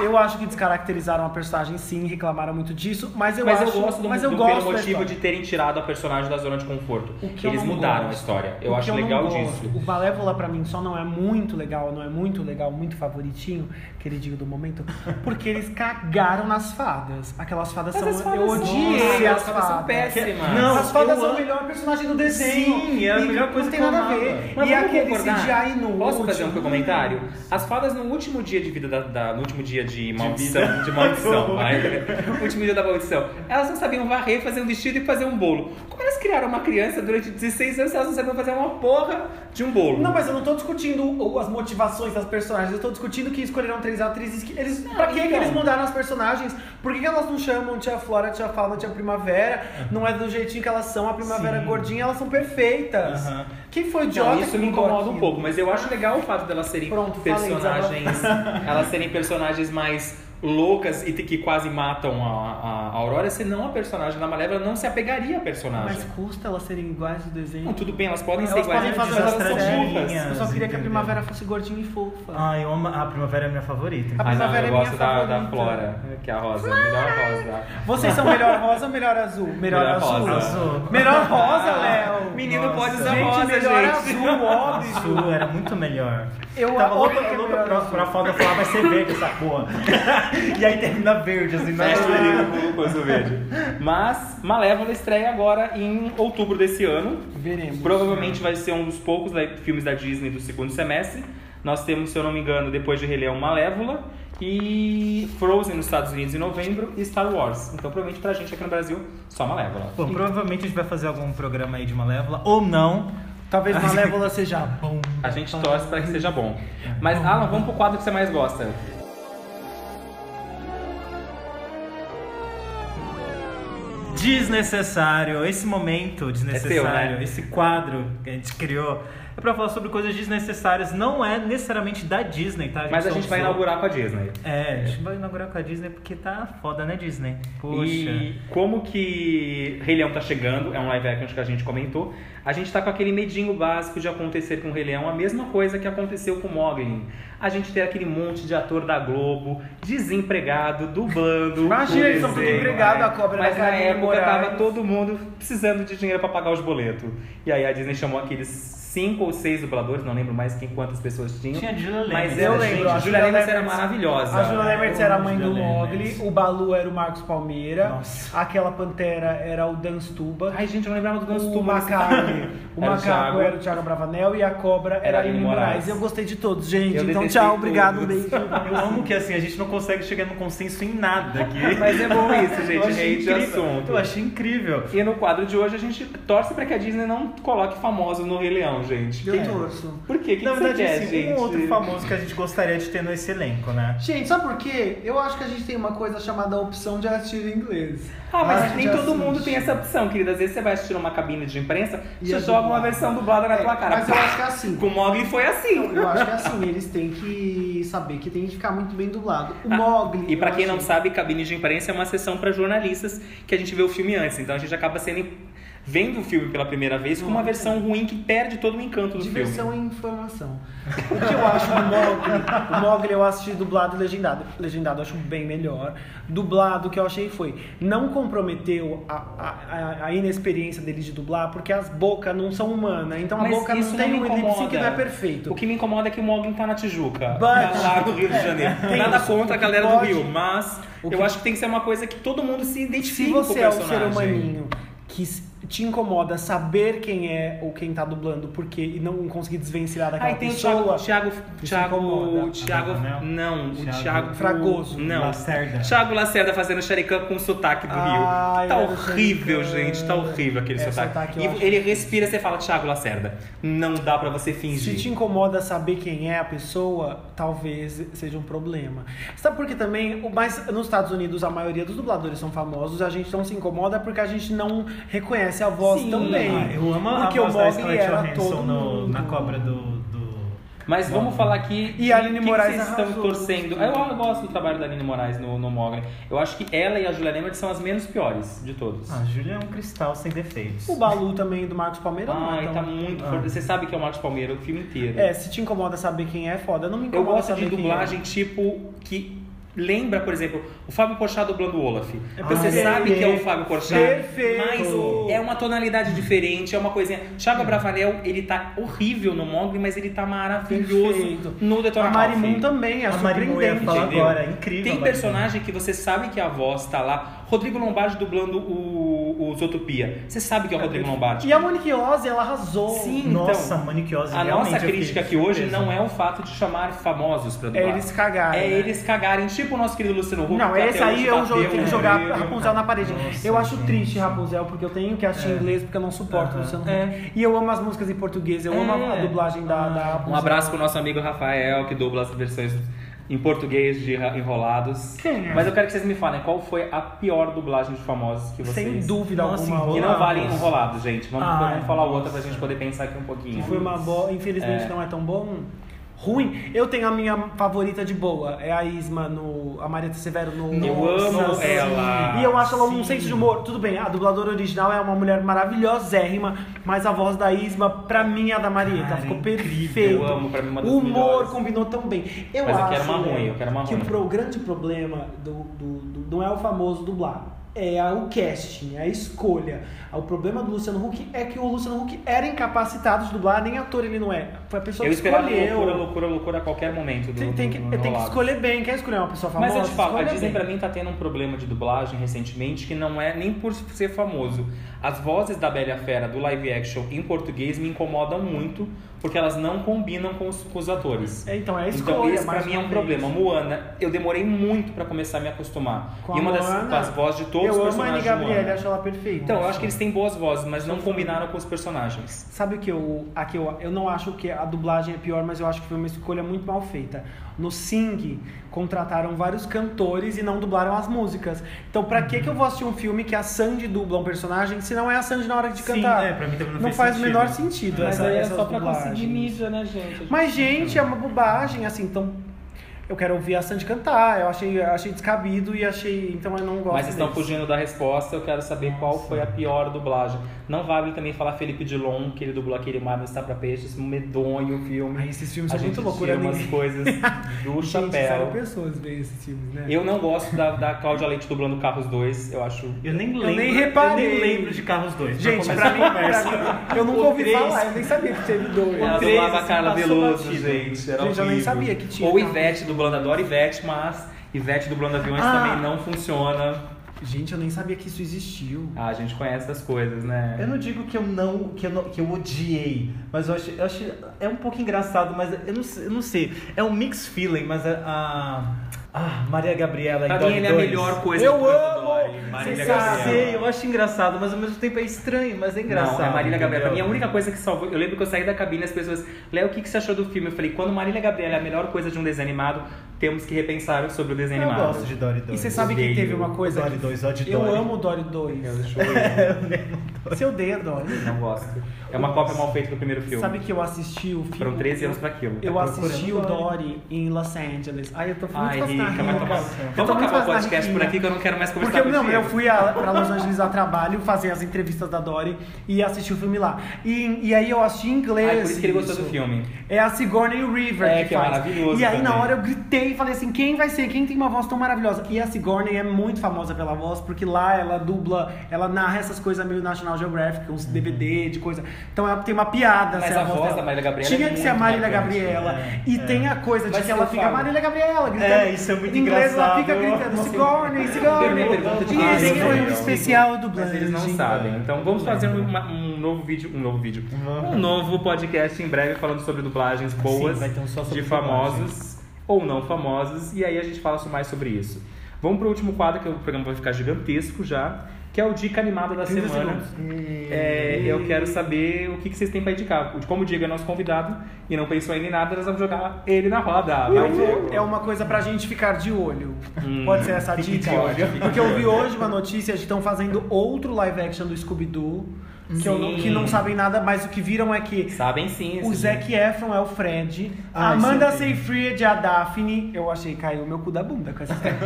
Eu acho que descaracterizaram a personagem sim, reclamaram muito disso, mas eu Mas acho. eu gosto do, mas do eu pelo gosto da motivo de terem tirado a personagem da zona de conforto. O que eu Eles mudaram a gosto. história. Eu O acho que não legal disso. O Malévola pra mim só não é muito legal, não é muito legal, muito favoritinho, queridinho do momento, porque eles cagaram nas fadas. Aquelas fadas Mas são. as fadas eu odiei Nossa, as as fadas são péssimas. Não, as fadas eu são o melhor personagem do desenho. Sim, é a melhor coisa não tem eu nada a ver. Mas e aquele? CGI no Posso fazer um comentário? As fadas no último dia de vida da, da- no último dia de maldição, de, maldição, [LAUGHS] vai, [LAUGHS] último dia da maldição, elas não sabiam varrer, fazer um vestido e fazer um bolo. Como elas criaram uma criança durante 16 anos se elas não sabiam fazer uma porra de um bolo? Não, mas eu não tô discutindo as motivações das personagens, eu tô discutindo que escolheram três atrizes que eles. pra que, que então. eles mudaram as personagens? Por que, que elas não chamam tia Flora, tia Fauna, tia Primavera? Não é do jeitinho que elas são, a primavera Sim. gordinha, elas são perfeitas. Aham. Quem foi o Isso me incomoda um pouco, mas eu acho legal o fato delas serem Pronto, falei, personagens. [LAUGHS] elas serem personagens mais loucas e que quase matam a, a Aurora, senão a personagem da Malévola não se apegaria à personagem. Mas custa elas serem iguais do desenho? Não, tudo bem, elas podem ser Elas iguais, podem fazer elas são burras. Eu só queria que a entendeu? primavera fosse gordinha e fofa. Ai, eu amo- a primavera é minha favorita. A Ah, não, primavera eu é minha gosto da, da favorita. Flora, que é a rosa, melhor rosa. Vocês são melhor rosa ou melhor azul? Melhor, Melhor azul. rosa. Azul. Melhor rosa, Léo. Menino Nossa. pode usar Gente, rosa, melhor gente. azul, [LAUGHS] óbvio. Azul era muito melhor. Eu Tava louco, louco melhor pra, pra foda falar, vai ser verde essa porra. [LAUGHS] e aí termina verde, assim, não é? Fecha o coisa verde. Mas Malévola estreia agora em outubro desse ano. Veremos. Provavelmente vai ser um dos poucos da- filmes da Disney do segundo semestre. Nós temos, se eu não me engano, depois de Rei Leão, Malévola e Frozen nos Estados Unidos em novembro e Star Wars. Então, provavelmente pra gente aqui no Brasil, só Malévola. Bom, provavelmente a gente vai fazer algum programa aí de Malévola, ou não. Talvez Malévola seja bom. A gente torce para que seja bom. Mas, Alan, vamos pro quadro que você mais gosta. Desnecessário, esse momento desnecessário, É né? esse quadro que a gente criou, é pra falar sobre coisas desnecessárias, não é necessariamente da Disney, tá? Mas a gente vai inaugurar com a Disney. É, a gente vai inaugurar com a Disney porque tá foda, né, Disney? Poxa. E como que Rei Leão tá chegando, é um live action que a gente comentou, a gente tá com aquele medinho básico de acontecer com o Rei Leão, a mesma coisa que aconteceu com o Mogli. A gente tem aquele monte de ator da Globo, desempregado, dublando. Imagina, eles são tudo empregado, a cobra Mas da na época Moraes. tava todo mundo precisando de dinheiro pra pagar os boletos. E aí a Disney chamou aqueles cinco ou seis dubladores, não lembro mais quem quantas pessoas tinham. Tinha a Julia Mas Eu lembro, gente, a Julia Lemertz era maravilhosa. A Julia Lemertz era a mãe do Mogli, o Balu era o Marcos Palmeira, Nossa. aquela pantera era o Dan Stuba, Ai, gente, eu não lembrava do Dan o Stuba nesse macaco, o Era o macaco Thiago. era o Thiago Bravanel e a cobra era, Era a Aline Moraes. Moraes. Eu gostei de todos, gente. Eu então tchau, obrigado, todos. beijo. Eu amo que assim, a gente não consegue chegar num consenso em nada aqui. [LAUGHS] Mas é bom isso, Eu gente. achei Hate de incrível. assunto. Eu achei incrível. E no quadro de hoje a gente torce pra que a Disney não coloque famosos no Rei Leão, gente. Eu torço. Por quê? Que, Na que verdade, você quer, assim, gente? um outro famoso que a gente gostaria de ter nesse elenco, né? Gente, sabe por quê? Eu acho que a gente tem uma coisa chamada opção de assistir em inglês. Ah, mas nem todo assiste. mundo tem essa opção, querida. Às vezes você vai assistir uma cabine de imprensa E você é joga uma versão dublada na É, tua cara. mas eu acho que é assim. Com o Mogli foi assim. Eu acho que é assim, eles têm que saber que tem que ficar muito bem dublado. O Ah, Mogli. E pra eu quem não sabe, cabine de imprensa é uma sessão pra jornalistas que a gente vê o filme antes. Então a gente acaba sendo vendo o filme pela primeira vez com uma versão ruim que perde todo o encanto do Diversão filme. e informação. O que eu acho do Mogli, o Mogli eu assisti dublado e legendado. Legendado eu acho bem melhor. Dublado, o que eu achei foi, não comprometeu a, a, a- inexperiência deles de dublar, porque as bocas não são humanas. Então a Mas boca não tem um lip que não é perfeito. O que me incomoda é que o Mogli tá na Tijuca, But- lá no Rio de [LAUGHS] Janeiro. Tem Nada isso. contra a O galera pode- do Rio, mas o eu acho que tem que ser uma coisa que todo mundo se identifique Se você com é o um ser personagem. humaninho que te incomoda saber quem é ou quem tá dublando porque e não conseguir desvencilhar daquela Aí tem o pessoa. Thiago, Thiago. Thiago, Thiago, Bravanel? não, o Thiago Thiago Fragoso. não, Lacerda. Thiago Lacerda fazendo xericã com sotaque do Ah, Rio. Tá horrível, gente, tá horrível aquele É, sotaque. sotaque E ele difícil. respira, você fala Thiago Lacerda. Não dá pra você Se fingir. te incomoda saber quem é a pessoa, talvez seja um problema. Sabe por que também, o- mas nos Estados Unidos a maioria dos dubladores são famosos, a gente não se incomoda porque a gente não reconhece a voz Sim. também. Ah, eu amo porque a o voz da Mogli Scarlett era Johansson todo no- na cobra do... do... Mas vamos falar aqui. E a Aline o que Moraes vocês estão torcendo. Eu, eu gosto do trabalho da Aline Moraes no, no Mogli. Eu acho que ela e a Julia Lemertz são as menos piores de todos. Ah, Júlia é um cristal sem defeitos. O Balu também do Marcos Palmeira não é Ai, tão- tá muito Ah. forte. Você sabe que é o Marcos Palmeira o filme inteiro. É, se te incomoda saber quem é, foda. Não me Eu incomoda gosto de saber quem dublagem é. tipo que lembra, por exemplo, o Fábio Porchat dublando o Olaf. É Você perfeito. sabe que é o Fábio Porchat, Perfeito. mas é uma tonalidade diferente, é uma coisinha. Thiago Bravanel, ele tá horrível no Mogli, mas ele tá maravilhoso Perfeito. no Detona A Marimun também, é A Marimun ia surpreendente. falar agora, é incrível. Tem personagem que você sabe que a voz tá lá Rodrigo Lombardi dublando o, o Zootopia. Você sabe que é o Rodrigo Lombardi. E a Monique Ozzy, ela arrasou. Sim, Nossa, então, Maniquiose, A nossa crítica aqui hoje não é o fato de chamar famosos pra É dublar. eles cagarem. É né? eles cagarem, tipo o nosso querido Luciano Huck. Não, que esse aí eu bateu jo- tenho que jogar. Rapunzel na parede. Nossa, eu acho gente. triste Rapunzel, porque eu tenho que assistir em inglês, porque eu não suporto o Aham. Luciano Huck. É. E eu amo as músicas em português, eu amo a, a É. dublagem da, da Rapunzel. Um abraço pro nosso amigo Rafael, que dubla as versões em português de Enrolados. Quem é? Mas eu quero que vocês me falem qual foi a pior dublagem de famosos que vocês... Sem dúvida Nossa, alguma. Que enrolados. não valem Enrolados, gente. Vamos, Ai, vamos falar outra nossa. pra gente poder pensar aqui um pouquinho. Que foi uma boa, infelizmente É. não é tão bom. Ruim. Eu tenho a minha favorita de boa, é a Isma no a Marieta Severo no Eu amo ela. E eu acho ela um senso de humor. Tudo bem, a dubladora original é uma mulher maravilhosérrima, mas a voz da Isma pra mim é a da Marieta, Cara, ficou incrível. perfeito. Eu amo, pra mim, uma das o humor melhores. combinou tão bem. Eu Mas eu acho quero uma ruim, eu quero uma que ruim. o pro- grande problema do, do- do- não é o famoso dublar. É o casting, é a escolha. O problema do Luciano Huck é que o Luciano Huck era incapacitado de dublar, nem ator ele não é. Foi a pessoa Eu que esperava escolheu. loucura, loucura, loucura a qualquer momento do, Tem, tem que, do tem que escolher bem. Quer escolher uma pessoa famosa? Mas eu te falo, a Disney bem. pra mim tá tendo um problema de dublagem recentemente que não é nem por ser famoso. As vozes da Bela Fera do live action em português me incomodam muito porque elas não combinam com os, com os atores. É, então é a escolha. Então esse pra mim é um vez. problema. Moana, eu demorei muito pra começar a me acostumar. Com e a uma das Moana, vozes de todos eu os amo a personagens de Gabriele, Moana. acho ela perfeita. Então, eu acho que eles têm boas vozes, mas não combinaram com os personagens. Sabe o que eu. Aqui eu, eu não acho que a dublagem é pior, mas eu acho que foi uma escolha muito mal feita. No Sing, contrataram vários cantores e não dublaram as músicas. Então, pra que, que eu vou assistir um filme que a Sandy dubla um personagem se não é a Sandy na hora de Sim, cantar? é, pra mim também não não faz o menor sentido. Mas essa, aí é só pra dublagens. Conseguir mídia, né, gente? Mas, gente, é uma bobagem, assim, então. Eu quero ouvir a Sandy cantar, eu achei, eu achei descabido e achei. Então eu não gosto. Mas estão deles. fugindo da resposta, eu quero saber qual foi a pior dublagem. Não vale também falar Felipe Dilon, que ele dublou aquele Mar não está pra peixes, medonho o filme. Ai, esses filmes a são gente muito loucura, umas ninguém- coisas [LAUGHS] do Gente, sério, chapéu. pessoas veem esses filmes, né? Eu não gosto da, da Cláudia Leite dublando Carros 2, eu acho... Eu nem Eu lembro. nem reparei. Eu nem lembro de Carros 2. Gente, pra pra mim, conversa. pra mim, eu nunca O ouvi três- falar, eu nem sabia que teve dois. Ela dublava a Carla Veloso, gente, era Gente, eu nem horrível. sabia que tinha Ou. Ivete dublando, adoro Ivete, mas Ivete dublando aviões Ah. também não funciona. Gente, eu nem sabia que isso existiu. Ah, a gente conhece essas coisas, né? Eu não digo que eu não, que eu, não, que eu odiei, mas eu acho, eu acho é um pouco engraçado, mas eu não, sei- eu não sei. É um mix feeling, mas a, a, a Maria Gabriela Pra mim ele é a 2, melhor coisa Eu amo! Marília. Gabriela. sei, eu acho engraçado, mas ao mesmo tempo é estranho, mas é engraçado. Não, é Marília Gabriela. Pra mim, a única coisa que salvou. Eu lembro que eu saí da cabine e as pessoas. Léo, o que, que você achou do filme? Eu falei, quando Marília Gabriela é a melhor coisa de um desenho animado, temos que repensar sobre o desenho Eu animado. gosto de Dory 2. E você sabe que teve uma coisa. Dory 2, ó de Eu Dory. amo o Dory 2. Eu chorei. [LAUGHS] Você odeia Dory. Não gosto. É uma cópia mal feita do primeiro filme. Sabe que eu assisti o filme. Foram 13 anos pra aquilo. Eu Tá assisti o Dory em Los Angeles. Ai, eu tô muito Ai, fascinada. Rica, vai tomar. Eu tô Vamos acabar o podcast por aqui que eu não quero mais conversar Porque não, eu fui a, pra Los Angeles a trabalho fazer as entrevistas da Dory e assisti o filme lá. E, e aí eu assisti em inglês. Ai, por isso que ele gostou do filme. É a Sigourney River É, que, que é faz. maravilhoso E aí na também. hora eu gritei e falei assim, quem vai ser? Quem tem uma voz tão maravilhosa? E a Sigourney é muito famosa pela voz, porque lá ela dubla, ela narra essas coisas meio National Geographic, uns DVD de coisa. Então ela tem uma piada. Mas ser a voz dela. da Marília Gabriela Tinha é que ser a Marília Gabriela. é, e é. tem a coisa de Mas que ela fica falo- Marília Gabriela gritando. É, isso é muito em inglês ela engraçado. fica gritando Nossa, Sigourney, Sigourney. E ah, esse não foi um especial do Mas eles não sabem. Então vamos fazer lembro. uma- um novo vídeo, um novo vídeo, Uhum. um novo podcast em breve falando sobre dublagens boas vai ter um de famosos ou não famosos e aí a gente fala mais sobre isso. Vamos pro último quadro que o programa vai ficar gigantesco já, que é o dica animada da 30 semana. É, eu quero saber o que que vocês têm pra indicar. Como o Diego é nosso convidado e não pensou ainda em nada, nós vamos jogar ele na roda. Vai, Diego. É uma coisa pra gente ficar de olho. Hum, Pode ser essa dica? de olho, Porque eu vi hoje uma notícia de que estão fazendo outro live action do Scooby-Doo. Que, eu não- que não sabem nada, mas o que viram é que Sabem sim. o Zac Efron é o Fred, Ah, a Amanda vi. Seyfried é a Daphne. Eu achei caiu meu cu da bunda com essa história.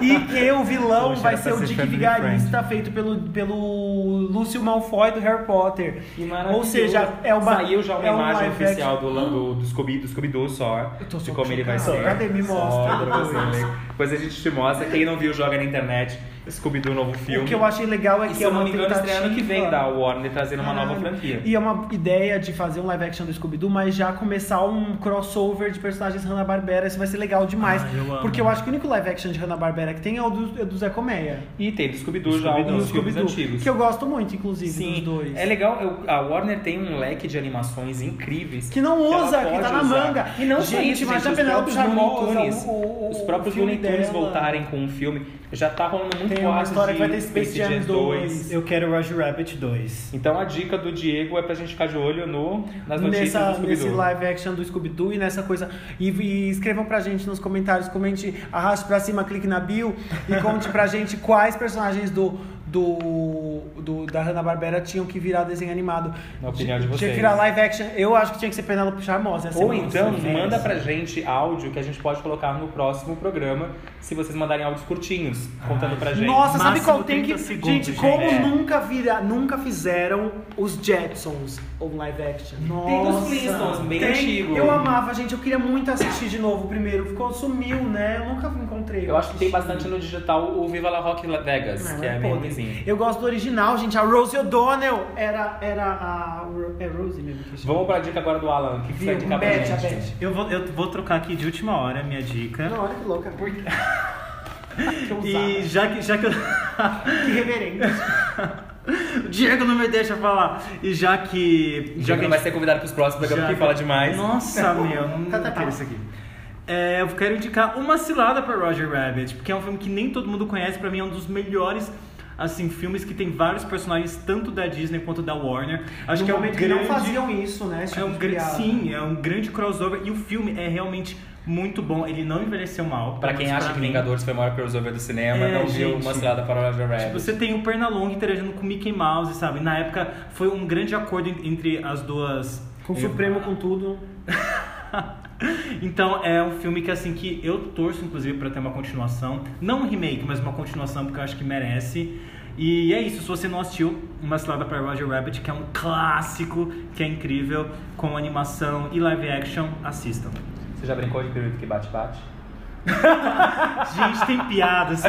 E que o vilão Poxa, vai ser o Dick family Vigarista, feito pelo, pelo Lúcio Malfoy do Harry Potter. Que maravilhoso. Ou seja, é uma Saiu já uma é um imagem live oficial do, do, do Scooby, do Scooby-Doo só, Eu tô de como ele vai ser. Cadê? Me mostra Só. Depois a gente te mostra. Quem não viu, joga na internet. Scooby-Doo, novo filme. O que eu achei legal é E que se é eu não uma me engano, estreia ano que vem da Warner trazendo uma nova franquia. E é uma ideia de fazer um live action do Scooby-Doo, mas já começar um crossover de personagens Hanna-Barbera. Isso vai ser legal demais. Ah, eu amo. porque eu acho que o único live action de Hanna-Barbera que tem é o do, é do Zé Colmeia. E teve Scooby-Doo já, alguns Do filmes antigos. Que eu gosto muito, inclusive, Sim, dos dois. é legal. eu- a Warner tem um leque de animações incríveis. Que não usa, que tá na usar. manga. E não só Gente, isso, mas gente, a os Penélope próprios Looney Charmosa, Tunes, o- o- os próprios Looney Tunes voltarem com um filme. Já tá rolando muito Tem uma história que vai ter Space Jam 2. Eu quero Roger Rabbit 2. Então a dica do Diego é pra gente ficar de olho no, nas notícias Nessa, do nesse live action do Scooby-Doo e nessa coisa. E, e escrevam pra gente nos comentários, comente, arraste pra cima, clique na bio e conte pra [LAUGHS] gente quais personagens do, do, do da Hanna-Barbera tinham que virar desenho animado. Na opinião de Tinha vocês. que virar live action. Eu acho que tinha que ser Penélope Charmosa. ser Ou então, manda pra gente áudio que a gente pode colocar no próximo programa, se vocês mandarem áudios curtinhos, contando pra gente. Nossa, sabe Máximo qual tem que. 30 segundos, gente, como gente. É. nunca, vira, nunca fizeram os Jetsons ou live action? Nossa. Tem dos Flintstones, bem Tem. antigo. Eu amava, gente. Eu queria muito assistir de novo o primeiro. Ficou, sumiu, né? Eu nunca encontrei. Eu acho que tem bastante no digital o Viva La Rock Vegas, Não, que é é bem ruimzinho. Eu gosto do original, gente. A Rosie O'Donnell era, era a. É Rosie mesmo que chama. Vamos pra dica agora do Alan. O que, que você indicar pra a gente? Beth. Eu vou, eu vou trocar aqui de última hora a minha dica. Não, olha que louca. Por quê? [LAUGHS] que ousada. E já que, já que eu... [LAUGHS] Que reverente. o [LAUGHS] Diego não me deixa falar. E já que. Já Já que não vai ser convidado pros próximos programas já porque fala demais. Nossa, meu, não Tá, tá, tá. quero isso aqui. É, eu quero indicar Uma Cilada para Roger Rabbit, porque é um filme que nem todo mundo conhece, pra mim é um dos melhores assim, filmes que tem vários personagens tanto da Disney quanto da Warner. Acho No que é um grande que não faziam isso, né? esse é tipo um grande, piada. sim, é um grande crossover e o filme é realmente muito bom. Ele não envelheceu mal. Pra quem acha pra que mim. Vingadores foi o maior crossover do cinema, É, não viu gente. uma cilada para o Roger Rabbit. Tipo, você tem o Pernalonga interagindo com o Mickey Mouse, sabe? Na época foi um grande acordo en- entre as duas. Com o Supremo, com tudo. [LAUGHS] [LAUGHS] então é um filme que assim que eu torço inclusive pra ter uma continuação, não um remake, mas uma continuação porque eu acho que merece. E é isso, se você não assistiu Uma Cilada para Roger Rabbit, que é um clássico, que é incrível, com animação e live action, assistam. Você já brincou de pirulito que bate-bate? [LAUGHS] Gente, tem piadas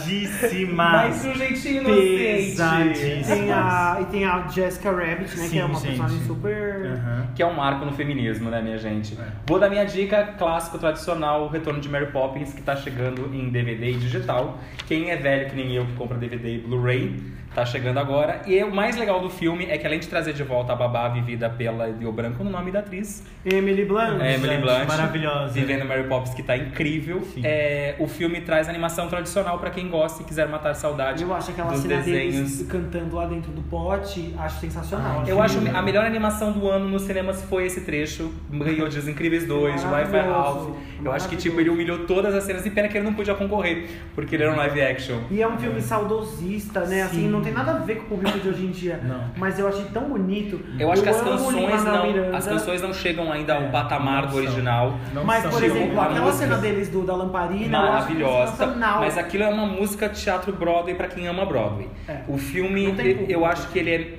pesadíssimas. um jeitinho Pesadíssimas. Tem a, e tem a Jessica Rabbit, né? que Sim, é uma gente. personagem super. Aham. Que é um marco no feminismo, né, minha gente? É. Vou dar minha dica clássico, tradicional, o retorno de Mary Poppins, que tá chegando em DVD e digital. Quem é velho que nem eu, que compra DVD e Blu-ray, tá chegando agora. E o mais legal do filme é que além de trazer de volta a babá vivida pela Dio Branco no nome da atriz, Emily Blunt. é, Emily Blunt, maravilhosa. vivendo Mary Poppins, que tá incrível. É, o filme traz animação tradicional pra quem gosta e quiser matar saudade Eu acho aquela dos cena desenhos. deles cantando lá dentro do pote, acho sensacional. Ah, Eu acho a melhor animação do ano nos cinemas foi esse trecho, ganhou de Os Incríveis 2, de Wi-Fi Maravilhoso, House. Eu acho que tipo, ele humilhou todas as cenas e pena que ele não podia concorrer, porque ele era um live action. E é um filme saudosista, né? Assim, Sim. não tem nada a ver com o público de hoje em dia. Não. Mas eu achei tão bonito. Eu acho que as canções não, Miranda, as canções não chegam ainda ao É, patamar não do original. Não Mas, por exemplo, uma aquela música cena deles do, da lamparina, Maravilhosa. Mas aquilo é uma música teatro Broadway pra quem ama Broadway. É. O filme, eu acho que ele é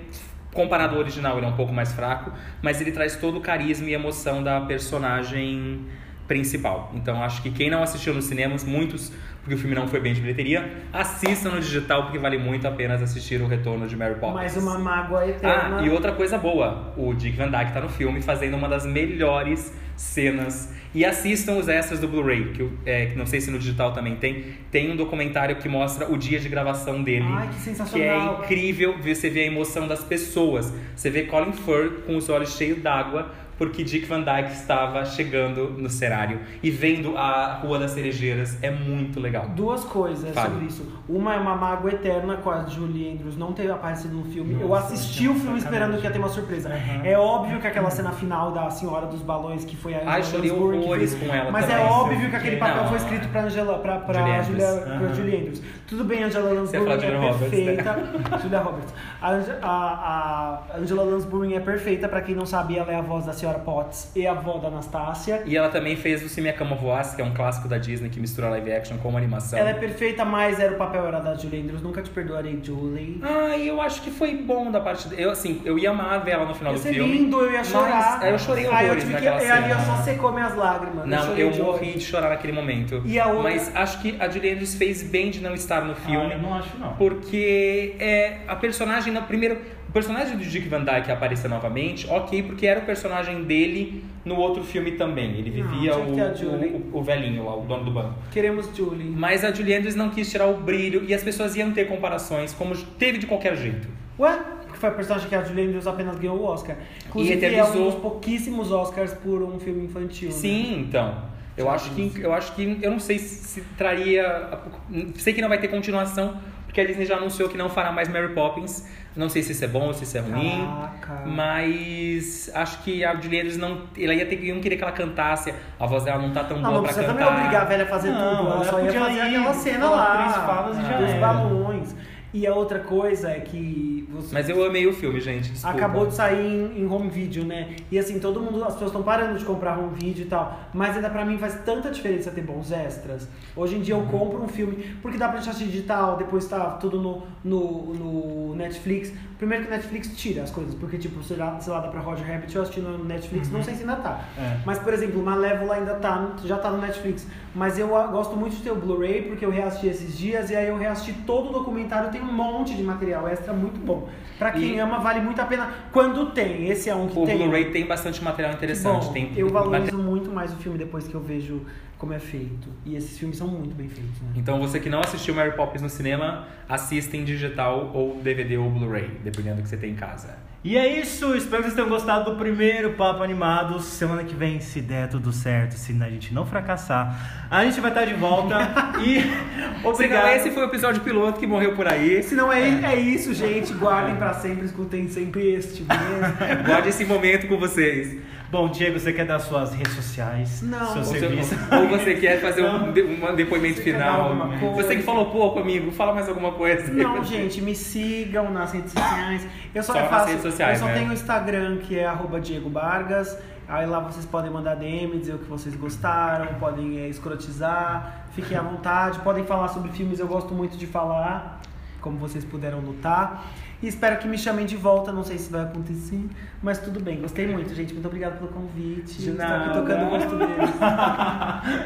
comparado ao original, ele é um pouco mais fraco, mas ele traz todo o carisma e emoção da personagem principal. Então acho que quem não assistiu nos cinemas, muitos, porque o filme não foi bem de bilheteria, assistam no digital porque vale muito a pena assistir o retorno de Mary Poppins. Mais uma mágoa eterna. Ah, e outra coisa boa, o Dick Van Dyke tá no filme fazendo uma das melhores cenas. E assistam os extras do Blu-ray, que, é, que não sei se no digital também tem. Tem um documentário que mostra o dia de gravação dele. Ai, que que é sensacional. incrível você ver a emoção das pessoas. Você vê Colin Firth com os olhos cheios d'água porque Dick Van Dyke estava chegando no cenário e vendo a Rua das Cerejeiras. É muito legal. Duas coisas Fale. sobre isso. Uma é uma mágoa eterna com a Julie Andrews não ter aparecido no filme. eu Nossa, assisti gente, o filme esperando que ia ter uma surpresa. Uhum. É óbvio que aquela cena final da Senhora dos Balões, que foi a Ai, chorei horrores fez- com ela Mas também. é óbvio que aquele papel Não. foi escrito pra Angela, pra, pra Julie Andrews. Julia, pra Uhum. Julie Andrews. Tudo bem, Angela Lansbury de é né? perfeita. Julia Roberts. A, a, a Angela Lansbury é perfeita, pra quem não sabe, ela é a voz da senhora Potts e a avó da Anastácia. E ela também fez o Se Minha Cama Voasse, que é um clássico da Disney que mistura live action com animação. Ela é perfeita, mas era o papel era da Julie Andrews. Nunca te perdoarei, Julie. Ah, eu acho que foi bom da parte dela. Eu, assim, eu ia amar ver ela no final Ia do filme. lindo, eu ia chorar. Mas, eu chorei Aí eu horrores tive que, naquela e ali eu cena. só secou minhas lágrimas. Não, chorei eu de morri de chorar naquele momento. E a outra- Mas acho que a Julie Andrews fez bem de não estar no filme. Ah, eu não acho, não. Porque é, a personagem, na primeiro, o personagem do Dick Van Dyke aparecer novamente, ok, porque era o personagem dele no outro filme também. Ele Não, vivia a o, o, o velhinho lá, o dono do banco. Queremos Julie. Mas a Julie Andrews não quis tirar o brilho e as pessoas iam ter comparações, como teve de qualquer jeito. Ué? Que foi a personagem que a Julie Andrews apenas ganhou o Oscar. Inclusive, é um eternizou- dos pouquíssimos Oscars por um filme infantil. né? Sim, então. Eu acho que eu acho que eu não sei se, traria, sei que não vai ter continuação, porque a Disney já anunciou que não fará mais Mary Poppins. Não sei se isso é bom ou se isso é ruim, Caraca. mas acho que a Julie Andrews não, ela ia ter que iam querer que ela cantasse. A voz dela não tá tão Não, boa não pra precisa cantar. também obrigar a velha a fazer Não, tudo. Ela ela só ia podia fazer ir, aquela cena lá. três falas e já dos era. balões. E a outra coisa é que você Mas eu amei o filme, gente. Desculpa. acabou de sair em, em home video, né? E assim, todo mundo, as pessoas estão parando de comprar home video e tal. Mas ainda pra mim faz tanta diferença ter bons extras. Hoje em dia eu compro um filme, porque dá pra assistir digital, depois tá tudo no, no, no Netflix. Primeiro que o Netflix tira as coisas, porque tipo, sei lá, sei lá dá pra Roger Rabbit eu assisti no Netflix, não sei se ainda tá. É. Mas, por exemplo, Malévola ainda tá, já tá no Netflix. Mas eu ah, gosto muito de ter o Blu-ray, porque eu reassisti esses dias e aí eu reassisti todo o documentário, tem um monte de material extra muito bom. Pra quem E- ama, vale muito a pena quando tem. Esse é um que O tem. Blu-ray tem bastante material interessante. bom. tem eu valorizo muito mais o filme depois que eu vejo como é feito. E esses filmes são muito bem feitos, né? Então você que não assistiu Mary Poppins no cinema, assista em digital ou DVD ou Blu-ray, dependendo do que você tem em casa. E é isso, espero que vocês tenham gostado do primeiro Papo Animado. Semana que vem, se der tudo certo, se a gente não fracassar, a gente vai estar de volta. [LAUGHS] e obrigado. Obrigado. Esse foi o episódio piloto que morreu por aí. Se não é, é isso, gente. Guardem pra sempre, escutem sempre este, beleza? [LAUGHS] Guarde esse momento com vocês. Bom, Diego, você quer dar suas redes sociais? Não. Seu Ou, você- serviço? [LAUGHS] ou você quer fazer um, um depoimento Você final. Você que falou pouco, amigo, fala mais alguma coisa. Não, gente, me sigam nas redes sociais. Eu só, Só é nas redes sociais, Eu só né? tenho o Instagram, que é arroba Diego Vargas. Aí lá vocês podem mandar DM, dizer o que vocês gostaram, podem é, escrotizar, fiquem à vontade, podem falar sobre filmes, eu gosto muito de falar, como vocês puderam notar. E espero que me chamem de volta, não sei se vai acontecer, mas tudo bem, gostei muito, gente. Muito obrigado pelo convite. De Estou aqui nada. tocando o gosto deles. [LAUGHS]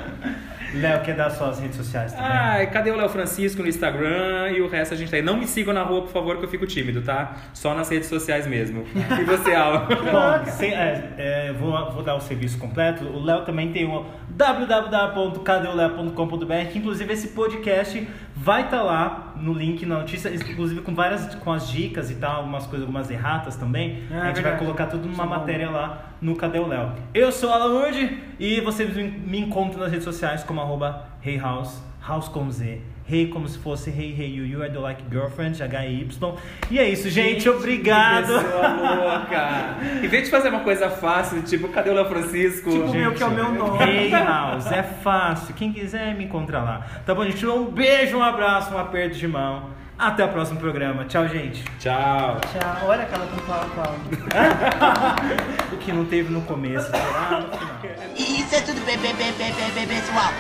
Léo, quer dar suas redes sociais também? Ai, cadê o Léo Francisco no Instagram e o resto a gente tá aí. Não me sigam na rua, por favor, que eu fico tímido, tá? Só nas redes sociais mesmo. E você, Alan? [LAUGHS] Bom, sem- é, é, vou, vou dar o serviço completo. O Léo também tem o www.cadeoleo.com.br, que inclusive esse podcast vai estar lá no link na notícia, inclusive com várias com as dicas e tal, algumas coisas, algumas erratas também. É, a gente vai colocar tudo numa é bom. matéria lá no Cadê o Léo. Eu sou Alan Wood e vocês me, encontram nas redes sociais como arroba heyhouse, house com Z. Hey como se fosse Hey Hey You You I Do Like Girlfriend, H-Y. E é isso, gente. obrigado. Que pessoa louca. Em vez de fazer uma coisa fácil, tipo, cadê o Léo Francisco? Tipo, meu, que é o meu nome. Hey House, é fácil. Quem quiser me encontra lá. Tá bom, gente? Um beijo, um abraço, um aperto de mão. Até o próximo programa. Tchau, gente. Tchau. Tchau. Olha aquela com Cláudio [LAUGHS] Cláudio. O que não teve no começo, será no final. Isso é tudo bem, bem, bem, bem, bem, bem, pessoal.